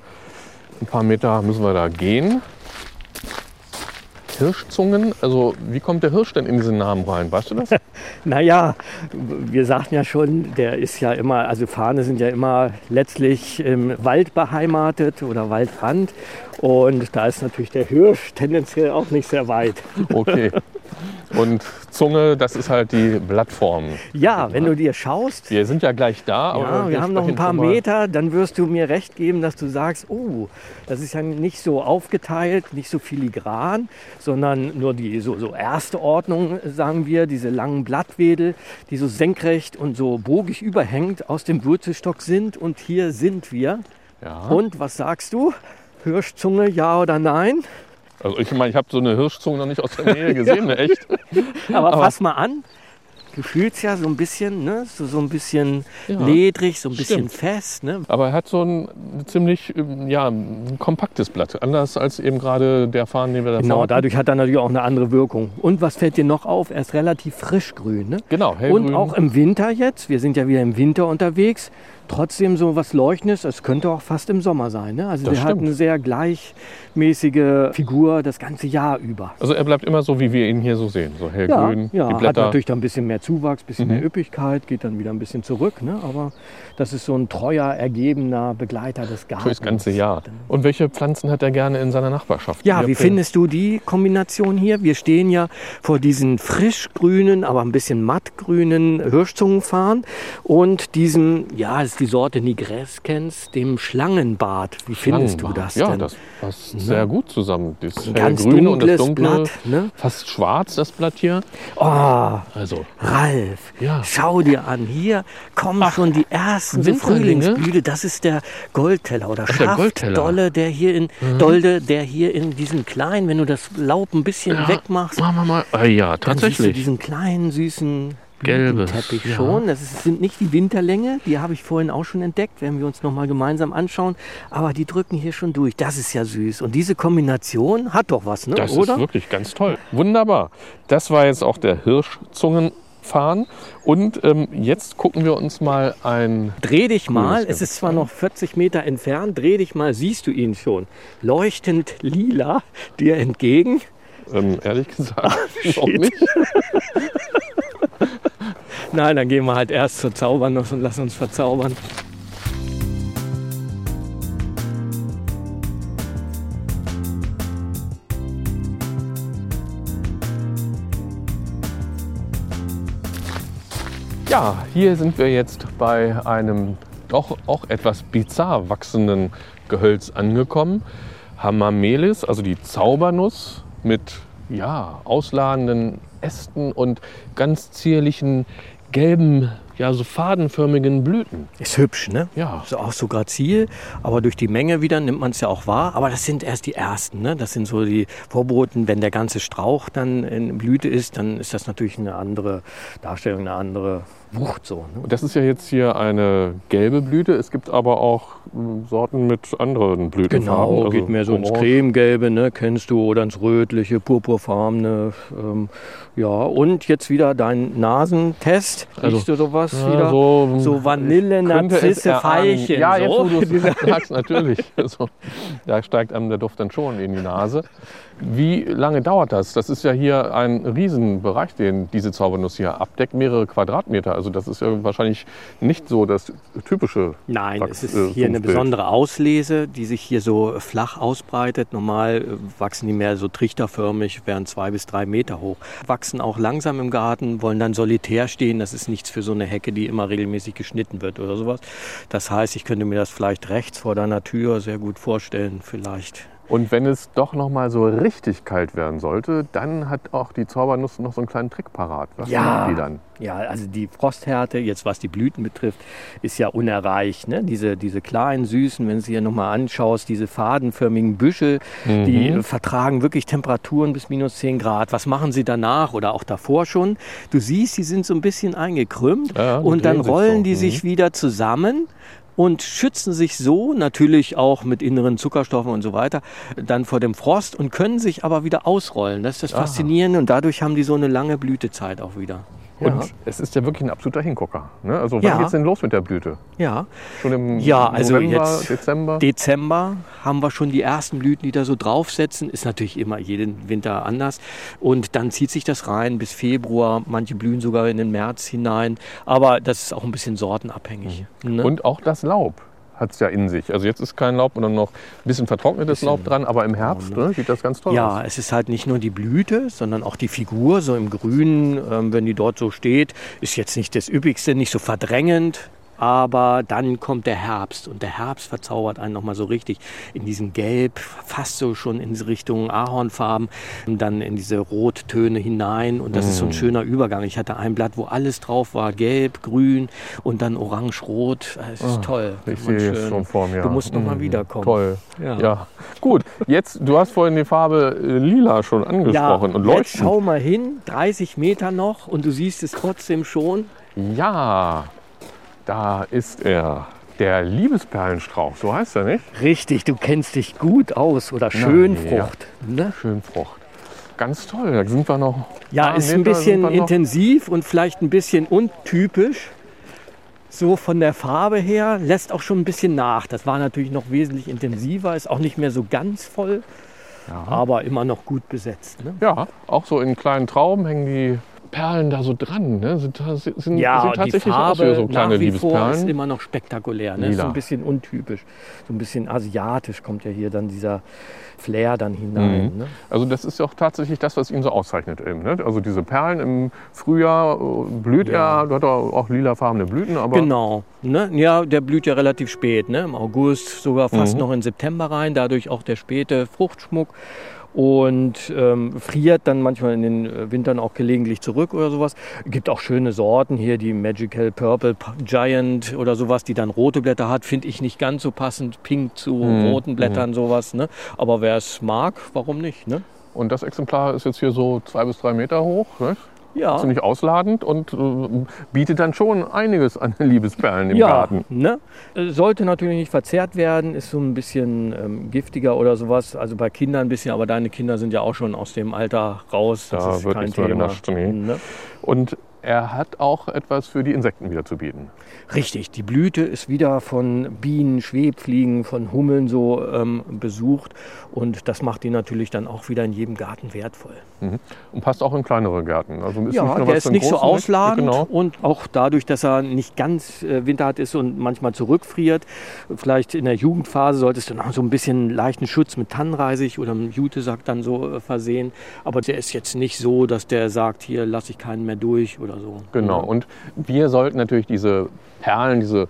Ein paar Meter müssen wir da gehen. Hirschzungen, also wie kommt der Hirsch denn in diesen Namen rein? Weißt du das?
Naja, wir sagten ja schon, der ist ja immer, also Fahne sind ja immer letztlich im Wald beheimatet oder Waldrand. Und da ist natürlich der Hirsch tendenziell auch nicht sehr weit.
Okay. Und Zunge, das ist halt die Blattform.
Ja, wenn du dir schaust,
Wir sind ja gleich da.
Ja,
aber
wir haben noch ein paar Meter, dann wirst du mir recht geben, dass du sagst, oh, das ist ja nicht so aufgeteilt, nicht so filigran, sondern nur die so, so erste Ordnung, sagen wir, diese langen Blattwedel, die so senkrecht und so bogig überhängt aus dem Wurzelstock sind. Und hier sind wir.
Ja.
Und was sagst du? Hirschzunge, ja oder nein?
Also ich meine, ich habe so eine Hirschzunge noch nicht aus der Nähe gesehen, ne? echt.
Aber
Aber-
fass mal an. Du fühlst ja so ein bisschen, ne? so, so ein bisschen
Ja,
ledrig, so ein bisschen
stimmt.
fest. Ne?
Aber er hat so ein ziemlich ähm, ja, ein kompaktes Blatt. Anders als eben gerade der Farn, den wir da
Genau, dadurch hat er natürlich auch eine andere Wirkung. Und was fällt dir noch auf? Er ist relativ frischgrün. Ne?
Genau, hellgrün.
Und auch im Winter jetzt, wir sind ja wieder im Winter unterwegs, trotzdem so was Leuchtendes, es könnte auch fast im Sommer sein. Ne? Also
Das
der hat
stimmt.
eine sehr gleichmäßige Figur das ganze Jahr über.
Also er bleibt immer so, wie wir ihn hier so sehen. So
Ja,
hellgrün,
ja
die
hat
Blätter.
natürlich dann ein bisschen mehr Zuwachs, ein bisschen
Mhm.
mehr Üppigkeit, geht dann wieder ein bisschen zurück. Ne? Aber das ist so ein treuer, ergebener Begleiter des Gartens.
Für das ganze Jahr. Und welche Pflanzen hat er gerne in seiner Nachbarschaft?
Ja, wie findest du die Kombination hier? Wir stehen ja vor diesen frischgrünen, aber ein bisschen mattgrünen Hirschzungenfarn und diesem, ja, ist die Sorte Nigres kennst, dem Schlangenbart. Wie findest du das
Ja,
denn?
das passt sehr gut zusammen. Das
Ein ganz
hellgrüne und das dunkle,
Blatt. Ne?
fast schwarz, das Blatt hier.
Oh,
Also,
Ralf,
Ja.
schau dir an. Hier kommen schon die ersten so
Winterlinge?
Frühlingsblüte. Das ist der Goldteller oder
Ach, der. Mhm.
Hier in Dolde, der hier in diesen kleinen, wenn du das Laub ein bisschen
ja,
wegmachst,
Machen wir mal. Ah, ja,
Dann siehst du
tatsächlich.
diesen kleinen, süßen
Gelbes,
Teppich
ja.
schon. Das ist, sind nicht die Winterlänge, die habe ich vorhin auch schon entdeckt, werden wir uns noch mal gemeinsam anschauen. Aber die drücken hier schon durch. Das ist ja süß. Und diese Kombination hat doch was, ne?
Das
oder?
ist wirklich ganz toll. Wunderbar. Das war jetzt auch der Hirschzungenfarn. Und ähm, jetzt gucken wir uns mal ein.
Dreh dich mal, es ist zwar noch 40 Meter entfernt, dreh dich mal, siehst du ihn schon. Leuchtend lila dir entgegen.
Ähm, ehrlich gesagt, noch nicht.
Nein, dann gehen wir halt erst zur Zaubernuss und lassen uns verzaubern.
Ja, hier sind wir jetzt bei einem doch auch etwas bizarr wachsenden Gehölz angekommen. Hamamelis, also die Zaubernuss mit ja, ausladenden Ästen und ganz zierlichen gelben, ja, so fadenförmigen Blüten.
Ist hübsch, ne?
Ja.
Ist auch so grazil, aber durch die Menge wieder nimmt man es ja auch wahr. Aber das sind erst die ersten, ne? Das sind so die Vorboten. Wenn der ganze Strauch dann in Blüte ist, dann ist das natürlich eine andere Darstellung, eine andere Wucht so. Ne?
Das ist ja jetzt hier eine gelbe Blüte. Es gibt aber auch mm, Sorten mit anderen Blütenfarben.
Genau,
also
geht mehr so ins. Cremegelbe, ne, kennst du, oder ins Rötliche, Purpurfarbene. Ähm, ja, und jetzt wieder dein Nasentest.
Also,
Riechst du sowas
Ja,
wieder?
so,
So Vanille, Narzisse. Veilchen.
Ja, jetzt
so.
wo du es sagst, natürlich. Also, da steigt einem der Duft dann schon in die Nase. Wie lange dauert das? Das ist ja hier ein Riesenbereich, den diese Zaubernuss hier abdeckt, mehrere Quadratmeter. Also das ist ja wahrscheinlich nicht so das typische.
Nein,
Wachs-
es ist
äh,
hier eine besondere Auslese, die sich hier so flach ausbreitet. Normal äh, wachsen die mehr so trichterförmig, werden zwei bis drei Meter hoch. Wachsen auch langsam im Garten, wollen dann solitär stehen. Das ist nichts für so eine Hecke, die immer regelmäßig geschnitten wird oder sowas. Das heißt, ich könnte mir das vielleicht rechts vor deiner Tür sehr gut vorstellen, vielleicht.
Und wenn es doch noch mal so richtig kalt werden sollte, dann hat auch die Zaubernuss noch so einen kleinen Trick parat. Was
Ja.
macht die dann?
Ja, also die Frosthärte, jetzt was die Blüten betrifft, ist ja unerreicht. Ne? Diese, diese kleinen, süßen, wenn du sie hier nochmal anschaust, diese fadenförmigen Büschel, die
Mhm.
äh, vertragen wirklich Temperaturen bis minus 10 Grad. Was machen sie danach oder auch davor schon? Du siehst, sie sind so ein bisschen eingekrümmt
Ja, die
und dann rollen
so.
die
Mhm.
sich wieder zusammen und schützen sich so natürlich auch mit inneren Zuckerstoffen und so weiter dann vor dem Frost und können sich aber wieder ausrollen. Das ist das
Ah.
Faszinierende und dadurch haben die so eine lange Blütezeit auch wieder.
Und es ist ja wirklich ein absoluter Hingucker. Ne? Also wann
Ja.
geht's denn los mit der Blüte?
Ja,
Schon im
Ja, also
November,
jetzt
Dezember?
Dezember haben wir schon die ersten Blüten, die da so draufsetzen. Ist natürlich immer jeden Winter anders. Und dann zieht sich das rein bis Februar. Manche blühen sogar in den März hinein. Aber das ist auch ein bisschen sortenabhängig. Ne?
Und auch das Laub hat es ja in sich. Also jetzt ist kein Laub, sondern noch ein bisschen vertrocknetes
Bisschen
Laub dran, aber im Herbst ne, sieht das ganz toll
ja,
aus.
es ist halt nicht nur die Blüte, sondern auch die Figur, so im Grünen, ähm, wenn die dort so steht, ist jetzt nicht das Üppigste, nicht so verdrängend. Aber dann kommt der Herbst und der Herbst verzaubert einen nochmal so richtig in diesen Gelb, fast so schon in Richtung Ahornfarben, und dann in diese Rottöne hinein. Und das ist so
Mm.
ein schöner Übergang. Ich hatte ein Blatt, wo alles drauf war, gelb, grün und dann orange-rot. Es ist
Ah,
toll.
Ich sehe es schon vor mir.
Du musst noch mal
Mhm,
wiederkommen.
Toll.
Ja.
Ja. Gut, jetzt, du hast vorhin die Farbe äh, lila schon angesprochen und
jetzt
leuchtend.
schau mal hin, 30 Meter noch und du siehst es trotzdem schon.
Ja, da ist er. Der Liebesperlenstrauch, so heißt er nicht?
Richtig, du kennst dich gut aus oder
ja.
Schönfrucht. Ne?
Schönfrucht. Ganz toll, da sind wir noch.
Ja, ist ein
Meter
bisschen intensiv und vielleicht ein bisschen untypisch. So von der Farbe her lässt auch schon ein bisschen nach. Das war natürlich noch wesentlich intensiver, ist auch nicht mehr so ganz voll,
Ja.
aber immer noch gut besetzt. Ne?
Ja, auch so in kleinen Trauben hängen die Perlen da so dran. Ne? Sind, sind, sind
und die
tatsächlich auch
Farbe
so kleine
nach wie vor ist
Liebesperlen.
immer noch spektakulär. Ne? Ist so ein bisschen untypisch, so ein bisschen asiatisch kommt ja hier dann dieser Flair dann hinein.
Mhm.
Ne?
Also das ist ja auch tatsächlich das, was ihn so auszeichnet eben. Ne? Also diese Perlen im Frühjahr äh, blüht
Ja.
er, hat er auch lilafarbene Blüten, aber
Genau. Ne? Ja, der blüht ja relativ spät, ne? im August, sogar fast
Mhm.
noch in September rein, dadurch auch der späte Fruchtschmuck. Und ähm, friert dann manchmal in den äh, Wintern auch gelegentlich zurück oder sowas. Gibt auch schöne Sorten hier, die Magical Purple Giant oder sowas, die dann rote Blätter hat. Finde ich nicht ganz so passend. Pink zu
Mhm.
roten Blättern, sowas. Ne? Aber wer es mag, warum nicht? Ne?
und das Exemplar ist jetzt hier so zwei bis drei Meter hoch. Ne?
Ja.
Ziemlich ausladend und äh, bietet dann schon einiges an Liebesperlen im
ja,
Garten.
Ne? Äh, Sollte natürlich nicht verzehrt werden, ist so ein bisschen ähm, giftiger oder sowas. Also bei Kindern ein bisschen, aber deine Kinder sind ja auch schon aus dem Alter raus. Das
Da
ist
wird
kein
nichts mehr
Thema.
genascht, nee.
Ne?
Und er hat auch etwas für die Insekten wieder zu bieten.
Richtig, die Blüte ist wieder von Bienen, Schwebfliegen, von Hummeln so ähm, besucht und das macht ihn natürlich dann auch wieder in jedem Garten wertvoll.
Mhm. Und passt auch in kleinere Gärten.
Also ist ja, nicht der ist nicht so ausladend genau. und auch dadurch, dass er nicht ganz äh, winterhart ist und manchmal zurückfriert. Vielleicht in der Jugendphase solltest du noch so ein bisschen leichten Schutz mit Tannenreisig oder einem Jutesack dann so äh, versehen. Aber der ist jetzt nicht so, dass der sagt, hier lasse ich keinen mehr durch oder so.
Genau. Und wir sollten natürlich diese Perlen, diese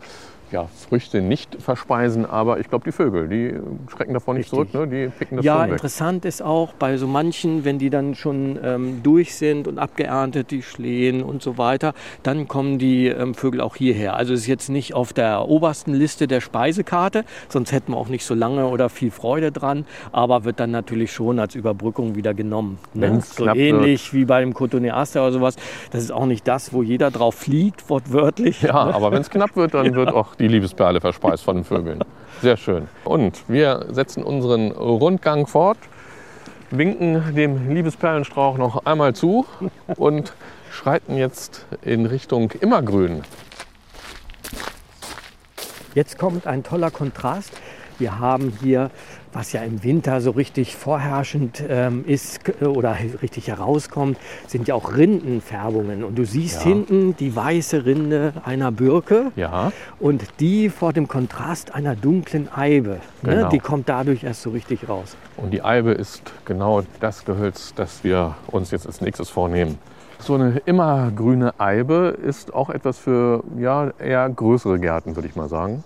ja, Früchte nicht verspeisen, aber ich glaube, die Vögel, die schrecken davon nicht Richtig. zurück, ne? die picken das
Ja,
weg.
interessant ist auch bei so manchen, wenn die dann schon ähm, durch sind und abgeerntet, die Schlehen und so weiter, dann kommen die ähm, Vögel auch hierher. Also es ist jetzt nicht auf der obersten Liste der Speisekarte, sonst hätten wir auch nicht so lange oder viel Freude dran, aber wird dann natürlich schon als Überbrückung wieder genommen. Ne? So ähnlich wird. wie bei dem Cotoneaster oder sowas. Das ist auch nicht das, wo jeder drauf fliegt, wortwörtlich.
Ja, aber wenn es knapp wird, dann ja. wird auch die Liebesperle verspeist von den Vögeln. Sehr schön. Und wir setzen unseren Rundgang fort, winken dem Liebesperlenstrauch noch einmal zu und schreiten jetzt in Richtung Immergrün.
Jetzt kommt ein toller Kontrast. Wir haben hier was ja im Winter so richtig vorherrschend ähm, ist oder richtig herauskommt, sind ja auch Rindenfärbungen. Und du siehst ja. hinten die weiße Rinde einer Birke
ja.
und die vor dem Kontrast einer dunklen Eibe. Ne? Genau. Die kommt dadurch erst so richtig raus.
Und die Eibe ist genau das Gehölz, das wir uns jetzt als nächstes vornehmen. So eine immergrüne Eibe ist auch etwas für ja, eher größere Gärten, würde ich mal sagen.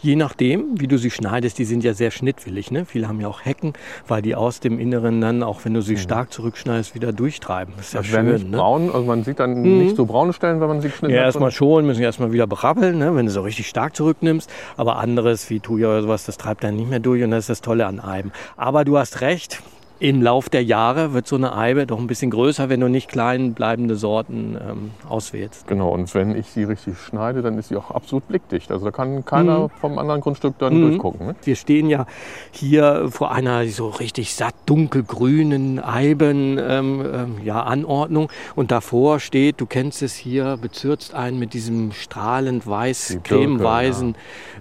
Je nachdem, wie du sie schneidest, die sind ja sehr schnittwillig. Ne? Viele haben ja auch Hecken, weil die aus dem Inneren dann, auch wenn du sie mhm. stark zurückschneidest, wieder durchtreiben.
Das ist das ja schön. Nicht ne? braun, also man sieht dann mhm. nicht so braune Stellen, wenn man sie geschnitten
ja, hat. Ja, erstmal schon, müssen erstmal wieder berappeln, ne? wenn du so richtig stark zurücknimmst. Aber anderes wie Thuja oder sowas, das treibt dann nicht mehr durch und das ist das Tolle an Eiben. Aber du hast recht, im Lauf der Jahre wird so eine Eibe doch ein bisschen größer, wenn du nicht klein bleibende Sorten ähm, auswählst.
Genau, und wenn ich sie richtig schneide, dann ist sie auch absolut blickdicht. Also da kann keiner mhm. vom anderen Grundstück dann mhm. durchgucken. Ne?
Wir stehen ja hier vor einer so richtig satt dunkelgrünen Eiben ähm, ähm, ja, Anordnung und davor steht, du kennst es hier, bezürzt ein mit diesem strahlend weiß, cremeweißen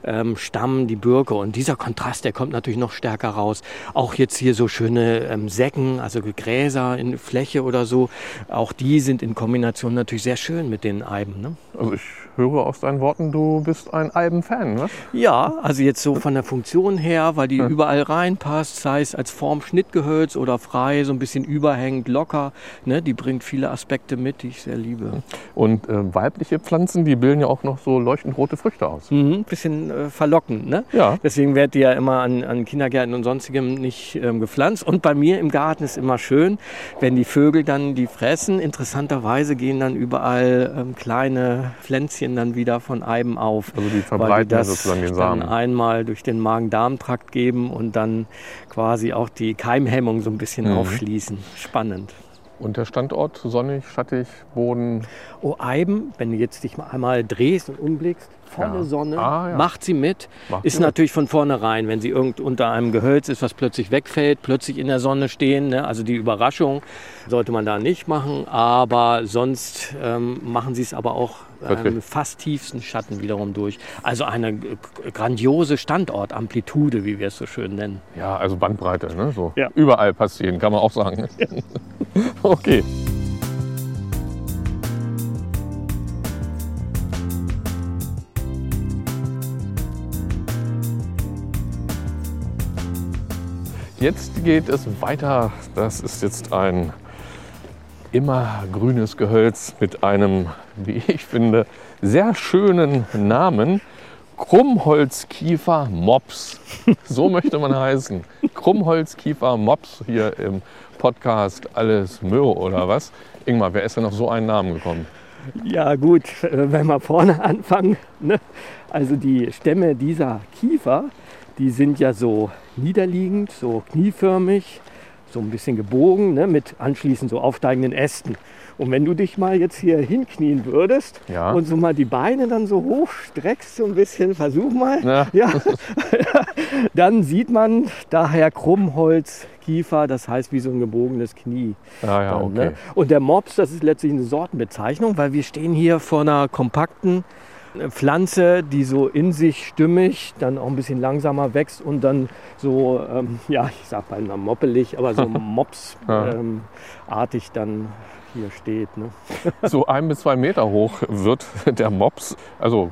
ja. ähm, Stamm, die Birke. Und dieser Kontrast, der kommt natürlich noch stärker raus. Auch jetzt hier so schöne ähm, Säcken, also Gräser in Fläche oder so, auch die sind in Kombination natürlich sehr schön mit den Eiben. Ne?
Also ich höre aus deinen Worten, du bist ein Eiben-Fan, ne?
Ja, also jetzt so von der Funktion her, weil die ja. überall reinpasst, sei es als Form Schnittgehölz oder frei, so ein bisschen überhängend, locker. Ne? Die bringt viele Aspekte mit, die ich sehr liebe.
Und äh, weibliche Pflanzen, die bilden ja auch noch so leuchtend rote Früchte aus.
Mhm, bisschen äh, verlockend, ne?
Ja.
Deswegen wird die ja immer an, an Kindergärten und sonstigem nicht ähm, gepflanzt. Und bei mir im Garten ist immer schön, wenn die Vögel dann die fressen. Interessanterweise gehen dann überall ähm, kleine Pflänzchen dann wieder von Eiben auf.
Also die verbreiten die das sozusagen den Samen.
Dann einmal durch den Magen-Darm-Trakt geben und dann quasi auch die Keimhemmung so ein bisschen mhm. aufschließen. Spannend.
Und der Standort sonnig, schattig, Boden?
Oh, Eiben, wenn du jetzt dich mal einmal drehst und umblickst, volle ja. Sonne, ah, ja. macht sie mit. Macht ist sie natürlich mit. von vornherein, wenn sie irgend unter einem Gehölz ist, was plötzlich wegfällt, plötzlich in der Sonne stehen. Ne? Also die Überraschung sollte man da nicht machen. Aber sonst ähm, machen sie es aber auch ähm, fast tiefsten Schatten wiederum durch. Also eine grandiose Standortamplitude, wie wir es so schön nennen.
Ja, also Bandbreite, ne? so ja. überall passieren, kann man auch sagen. okay. Jetzt geht es weiter. Das ist jetzt ein immer grünes Gehölz mit einem, wie ich finde, sehr schönen Namen. Krummholzkiefer Mops. So möchte man heißen. Krummholzkiefer Mops hier im Podcast Alles Möhre oder was. Ingmar, wer ist denn auf so einen Namen gekommen?
Ja gut, wenn wir vorne anfangen. Ne? Also die Stämme dieser Kiefer, die sind ja so niederliegend, so knieförmig, so ein bisschen gebogen, ne, mit anschließend so aufsteigenden Ästen. Und wenn du dich mal jetzt hier hinknien würdest
Ja.
und so mal die Beine dann so hoch streckst, so ein bisschen, versuch mal,
Ja.
ja, dann sieht man daher Krummholz, Kiefer, das heißt wie so ein gebogenes Knie.
Ah ja,
dann,
okay.
ne? Und der Mops, das ist letztlich eine Sortenbezeichnung, weil wir stehen hier vor einer kompakten Pflanze, die so in sich stimmig, dann auch ein bisschen langsamer wächst und dann so, ähm, ja, ich sag mal moppelig, aber so Mops-artig ähm, dann hier steht. Ne?
So ein bis zwei Meter hoch wird der Mops. Also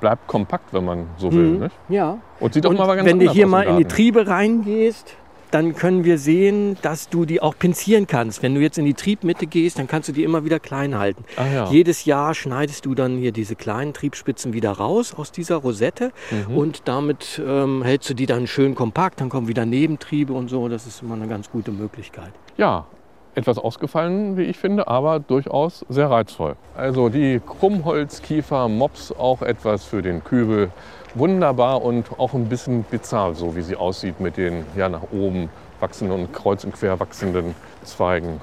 bleibt kompakt, wenn man so will.
Mhm. Ja.
Und sieht doch
Und
mal ganz
wenn du hier mal in die. Triebe reingehst, dann können wir sehen, dass du die auch pinzieren kannst. Wenn du jetzt in die Triebmitte gehst, dann kannst du die immer wieder klein halten.
Ah, ja.
Jedes Jahr schneidest du dann hier diese kleinen Triebspitzen wieder raus aus dieser Rosette
Mhm.
und damit ähm, hältst du die dann schön kompakt. Dann kommen wieder Nebentriebe und so. Das ist immer eine ganz gute Möglichkeit.
Ja, etwas ausgefallen, wie ich finde, aber durchaus sehr reizvoll. Also die Krummholzkiefer Mops auch etwas für den Kübel. Wunderbar und auch ein bisschen bizarr, so wie sie aussieht mit den ja, nach oben wachsenden und kreuz und quer wachsenden Zweigen.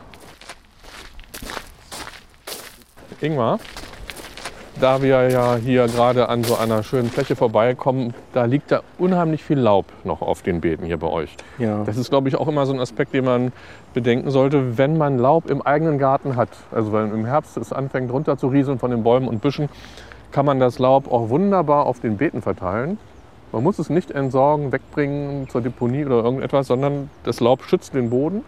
Ingmar, da wir ja hier gerade an so einer schönen Fläche vorbeikommen, da liegt da unheimlich viel Laub noch auf den Beeten hier bei euch.
Ja.
Das ist, glaube ich, auch immer so ein Aspekt, den man bedenken sollte, wenn man Laub im eigenen Garten hat. Also wenn im Herbst es anfängt runter zu rieseln von den Bäumen und Büschen, kann man das Laub auch wunderbar auf den Beeten verteilen. Man muss es nicht entsorgen, wegbringen zur Deponie oder irgendetwas, sondern das Laub schützt den Boden,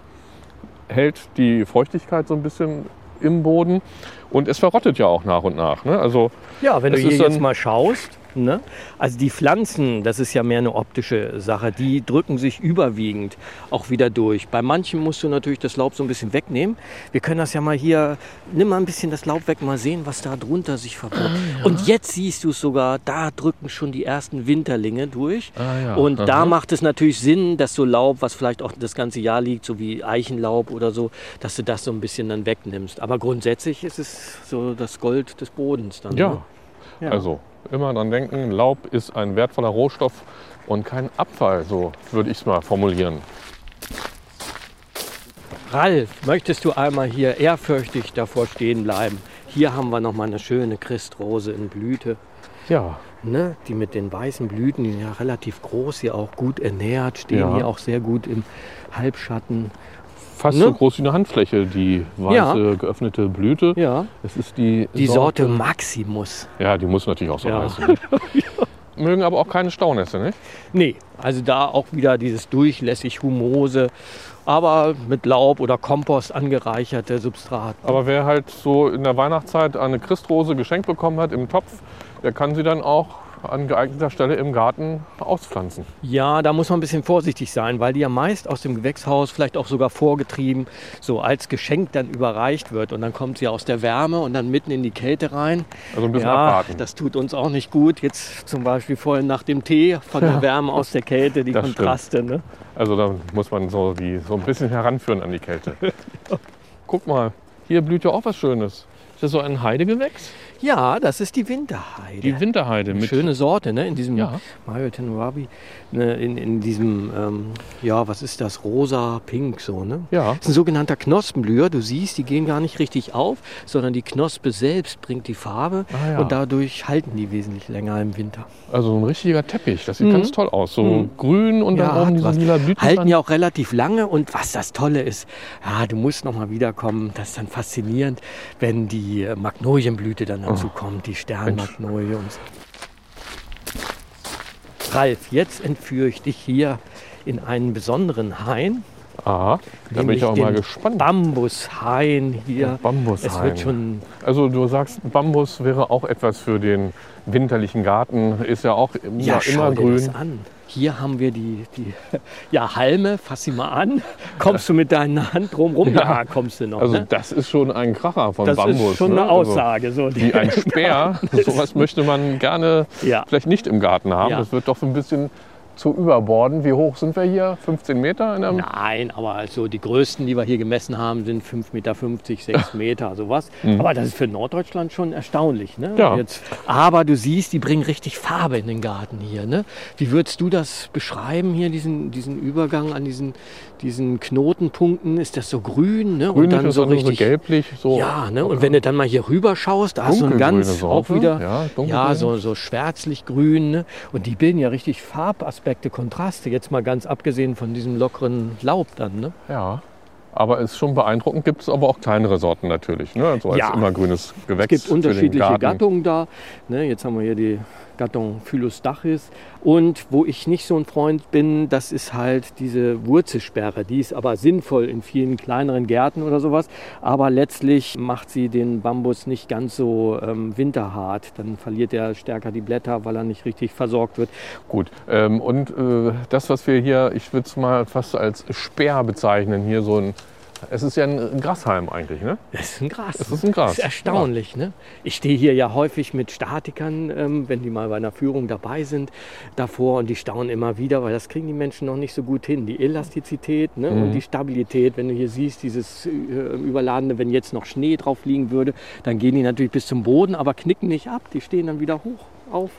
hält die Feuchtigkeit so ein bisschen im Boden und es verrottet ja auch nach und nach. Ne? Also
Ja, wenn du hier jetzt mal schaust, ne? also die Pflanzen, das ist ja mehr eine optische Sache, die drücken sich überwiegend auch wieder durch. Bei manchen musst du natürlich das Laub so ein bisschen wegnehmen. Wir können das ja mal hier, nimm mal ein bisschen das Laub weg, mal sehen, was da drunter sich verbirgt. Und jetzt siehst du es sogar, da drücken schon die ersten Winterlinge durch.
Ah ja,
Und da
aha.
macht es natürlich Sinn, dass so Laub, was vielleicht auch das ganze Jahr liegt, so wie Eichenlaub oder so, dass du das so ein bisschen dann wegnimmst. Aber grundsätzlich ist es so das Gold des Bodens dann.
ja,
Ne? Ja.
Also immer dran denken, Laub ist ein wertvoller Rohstoff und kein Abfall, so würde ich es mal formulieren.
Ralf, möchtest du einmal hier ehrfürchtig davor stehen bleiben? Hier haben wir noch mal eine schöne Christrose in Blüte,
Ja,
ne? die mit den weißen Blüten, die sind ja relativ groß, hier auch gut ernährt, stehen
Ja.
hier auch sehr gut im Halbschatten.
Fast
Ne?
so groß wie eine Handfläche, die weiße geöffnete Blüte.
Ja,
Es ist die,
die Sorte Maximus.
Ja, die muss natürlich auch so
Ja.
heißen. Mögen aber auch keine Staunässe, nicht?
Nee, also da auch wieder dieses durchlässig Humose, aber mit Laub oder Kompost angereicherte Substrat.
Aber wer halt so in der Weihnachtszeit eine Christrose geschenkt bekommen hat im Topf, der kann sie dann auch an geeigneter Stelle im Garten auspflanzen.
Ja, da muss man ein bisschen vorsichtig sein, weil die ja meist aus dem Gewächshaus, vielleicht auch sogar vorgetrieben, so als Geschenk dann überreicht wird. Und dann kommt sie aus der Wärme und dann mitten in die Kälte rein.
Also ein bisschen
ja,
abwarten.
das tut uns auch nicht gut. Jetzt zum Beispiel vorhin nach dem Tee von der Wärme aus der Kälte, die
Das.
Kontraste. Ne?
Also da muss man so, die, so ein bisschen heranführen an die Kälte. Guck mal, hier blüht ja auch was Schönes. Ist das so ein Heidegewächs?
Ja, das ist die Winterheide.
Die Winterheide mit.
Schöne Sorte, ne? In diesem
Ja.
Mario Tenurabi, ne? in, in diesem, ähm, ja, was ist das? Rosa, pink, so, ne?
Ja,
Das ist ein sogenannter Knospenblüher. Du siehst, die gehen gar nicht richtig auf, sondern die Knospe selbst bringt die Farbe
Ah, ja.
und dadurch halten die wesentlich länger im Winter.
also ein richtiger Teppich. Das sieht
Mhm.
ganz toll aus. So
Mhm.
grün und dann
hat
oben diese lila Blüten.
Halten ja auch relativ lange und was das Tolle ist, ja, du musst noch mal wiederkommen. Das ist dann faszinierend, wenn die äh, Magnolienblüte dann dazu
Oh.
kommt, die Sternmagnolie und so. Ralf, jetzt entführe ich dich hier in einen besonderen Hain,
Aha, da bin ich auch mal gespannt.
Bambushain hier.
Bambushain.
Es wird schon
Also du sagst, Bambus wäre auch etwas für den winterlichen Garten. Ist ja auch immer,
Ja, schau
immer
dir
grün.
das an. Hier haben wir die, die ja, Halme, fass sie mal an. Kommst du mit deiner Hand drum rum? Ja, kommst du noch.
Also
ne?
das ist schon ein Kracher von
Das
Bambus.
ist schon
ne?
eine
Also
Aussage. So, die-
wie ein Speer. Sowas möchte man gerne
Ja.
vielleicht nicht im Garten haben.
Ja.
Das wird doch so ein bisschen zu überborden. Wie hoch sind wir hier? 15 Meter? In
Nein, aber also die größten, die wir hier gemessen haben, sind 5,50 Meter, 6 Meter, sowas. Mhm. Aber das ist für Norddeutschland schon erstaunlich. Ne?
Ja.
Jetzt, aber du siehst, die bringen richtig Farbe in den Garten hier. Ne? Wie würdest du das beschreiben hier, diesen, diesen Übergang an diesen, diesen Knotenpunkten? Ist das so grün? Ne?
Grün und dann so richtig so gelblich. So
ja, ne? und wenn du dann mal hier rüber schaust, da hast du ein ganz auch wieder ja, ja so, so schwärzlich grün. Ne? Und die bilden ja richtig Farbaspekte, Kontraste. Jetzt mal ganz abgesehen von diesem lockeren Laub dann. Ne?
Ja. Aber es ist schon beeindruckend. Gibt es aber auch kleinere Sorten natürlich. Ne? So als ja. immergrünes Gewächs.
Es gibt unterschiedliche Gattungen da. Ne? Jetzt haben wir hier die Gattung Phylostachys. Und wo ich nicht so ein Freund bin, das ist halt diese Wurzelsperre. Die ist aber sinnvoll in vielen kleineren Gärten oder sowas. Aber letztlich macht sie den Bambus nicht ganz so ähm, winterhart. Dann verliert er stärker die Blätter, weil er nicht richtig versorgt wird.
Gut. Ähm, und äh, das, was wir hier, ich würde es mal fast als Speer bezeichnen, hier so ein es ist ja ein Grashalm eigentlich, ne?
Es ist ein Gras.
Es ist ein Gras.
Das ist erstaunlich, ja. ne? Ich stehe hier ja häufig mit Statikern, ähm, wenn die mal bei einer Führung dabei sind, davor und die staunen immer wieder, weil das kriegen die Menschen noch nicht so gut hin. Die Elastizität ne? Mhm. und die Stabilität. Wenn du hier siehst, dieses äh, Überladene, wenn jetzt noch Schnee drauf liegen würde, dann gehen die natürlich bis zum Boden, aber knicken nicht ab. Die stehen dann wieder hoch auf.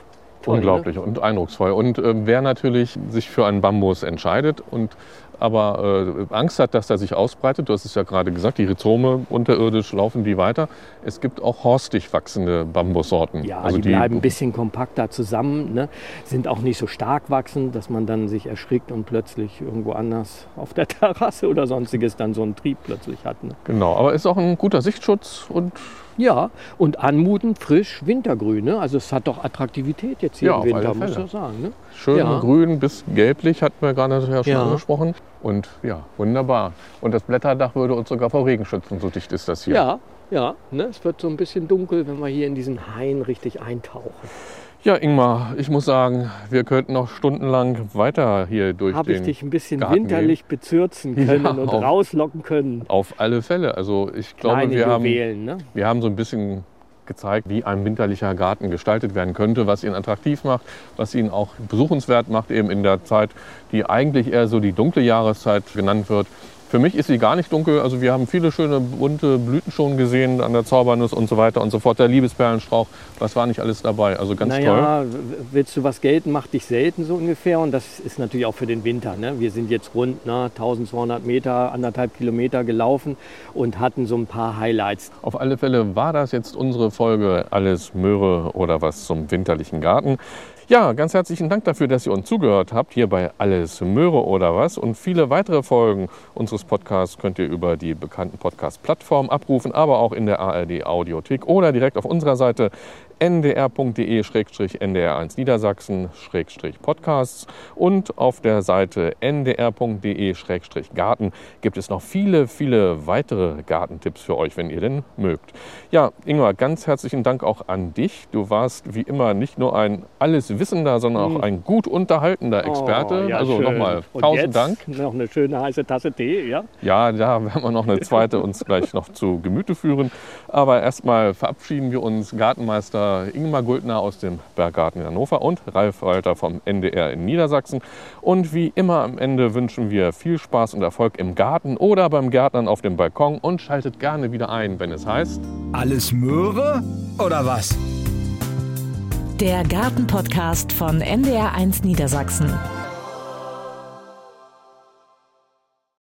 Toll, Unglaublich ne? und eindrucksvoll. Und äh, wer natürlich sich für einen Bambus entscheidet und aber äh, Angst hat, dass er sich ausbreitet. Du hast es ja gerade gesagt, die Rhizome unterirdisch laufen die weiter. Es gibt auch horstig wachsende Bambussorten.
Ja, also die, die bleiben ein bisschen kompakter zusammen, ne? sind auch nicht so stark wachsend, dass man dann sich erschrickt und plötzlich irgendwo anders auf der Terrasse oder sonstiges dann so einen Trieb plötzlich hat. Ne?
Genau, aber ist auch ein guter Sichtschutz und
ja, und anmutend frisch wintergrün. Ne? Also es hat doch Attraktivität jetzt hier
ja,
im Winter, muss ich sagen. Ne?
Schön ja. grün bis gelblich, hatten wir gerade ja schon ja. angesprochen. Und ja, wunderbar. Und das Blätterdach würde uns sogar vor Regen schützen, so dicht ist das hier.
Ja, ja. Ne? Es wird so ein bisschen dunkel, wenn wir hier in diesen Hain richtig eintauchen.
Ja, Ingmar, ich muss sagen, wir könnten noch stundenlang weiter hier durch
Hab
den
ich dich ein bisschen Garten winterlich gehen. bezürzen können ja, und auf, rauslocken können.
Auf alle Fälle. Also ich glaube, wir haben, ne? wir haben so ein bisschen gezeigt, wie ein winterlicher Garten gestaltet werden könnte, was ihn attraktiv macht, was ihn auch besuchenswert macht, eben in der Zeit, die eigentlich eher so die dunkle Jahreszeit genannt wird. Für mich ist sie gar nicht dunkel. Also wir haben viele schöne bunte Blüten schon gesehen an der Zaubernuss und so weiter und so fort. Der Liebesperlenstrauch, was war nicht alles dabei? Also ganz naja,
toll. Willst du was gelten, macht dich selten so ungefähr. Und das ist natürlich auch für den Winter. Ne? Wir sind jetzt rund na, 1200 Meter, anderthalb Kilometer gelaufen und hatten so ein paar Highlights.
Auf alle Fälle war das jetzt unsere Folge Alles Möhre oder was zum winterlichen Garten. Ja, ganz herzlichen Dank dafür, dass ihr uns zugehört habt, hier bei Alles Möhre oder was. Und viele weitere Folgen unseres Podcasts könnt ihr über die bekannten Podcast-Plattformen abrufen, aber auch in der ARD Audiothek oder direkt auf unserer Seite ndr.de-ndr1 Niedersachsen-podcasts und auf der Seite ndr.de-garten gibt es noch viele, viele weitere Gartentipps für euch, wenn ihr denn mögt. Ja, Ingmar, ganz herzlichen Dank auch an dich. Du warst wie immer nicht nur ein Alleswissender, sondern auch hm. ein gut unterhaltender Experte.
Oh, ja,
also nochmal tausend Dank.
Noch eine schöne heiße Tasse Tee, ja?
Ja, da werden wir noch eine zweite uns gleich noch zu Gemüte führen. Aber erstmal verabschieden wir uns Gartenmeister Ingmar Guldner aus dem Berggarten in Hannover und Ralf Walter vom NDR in Niedersachsen. Und wie immer am Ende wünschen wir viel Spaß und Erfolg im Garten oder beim Gärtnern auf dem Balkon und schaltet gerne wieder ein, wenn es heißt
Alles Möhre oder was?
Der Gartenpodcast von NDR1 Niedersachsen.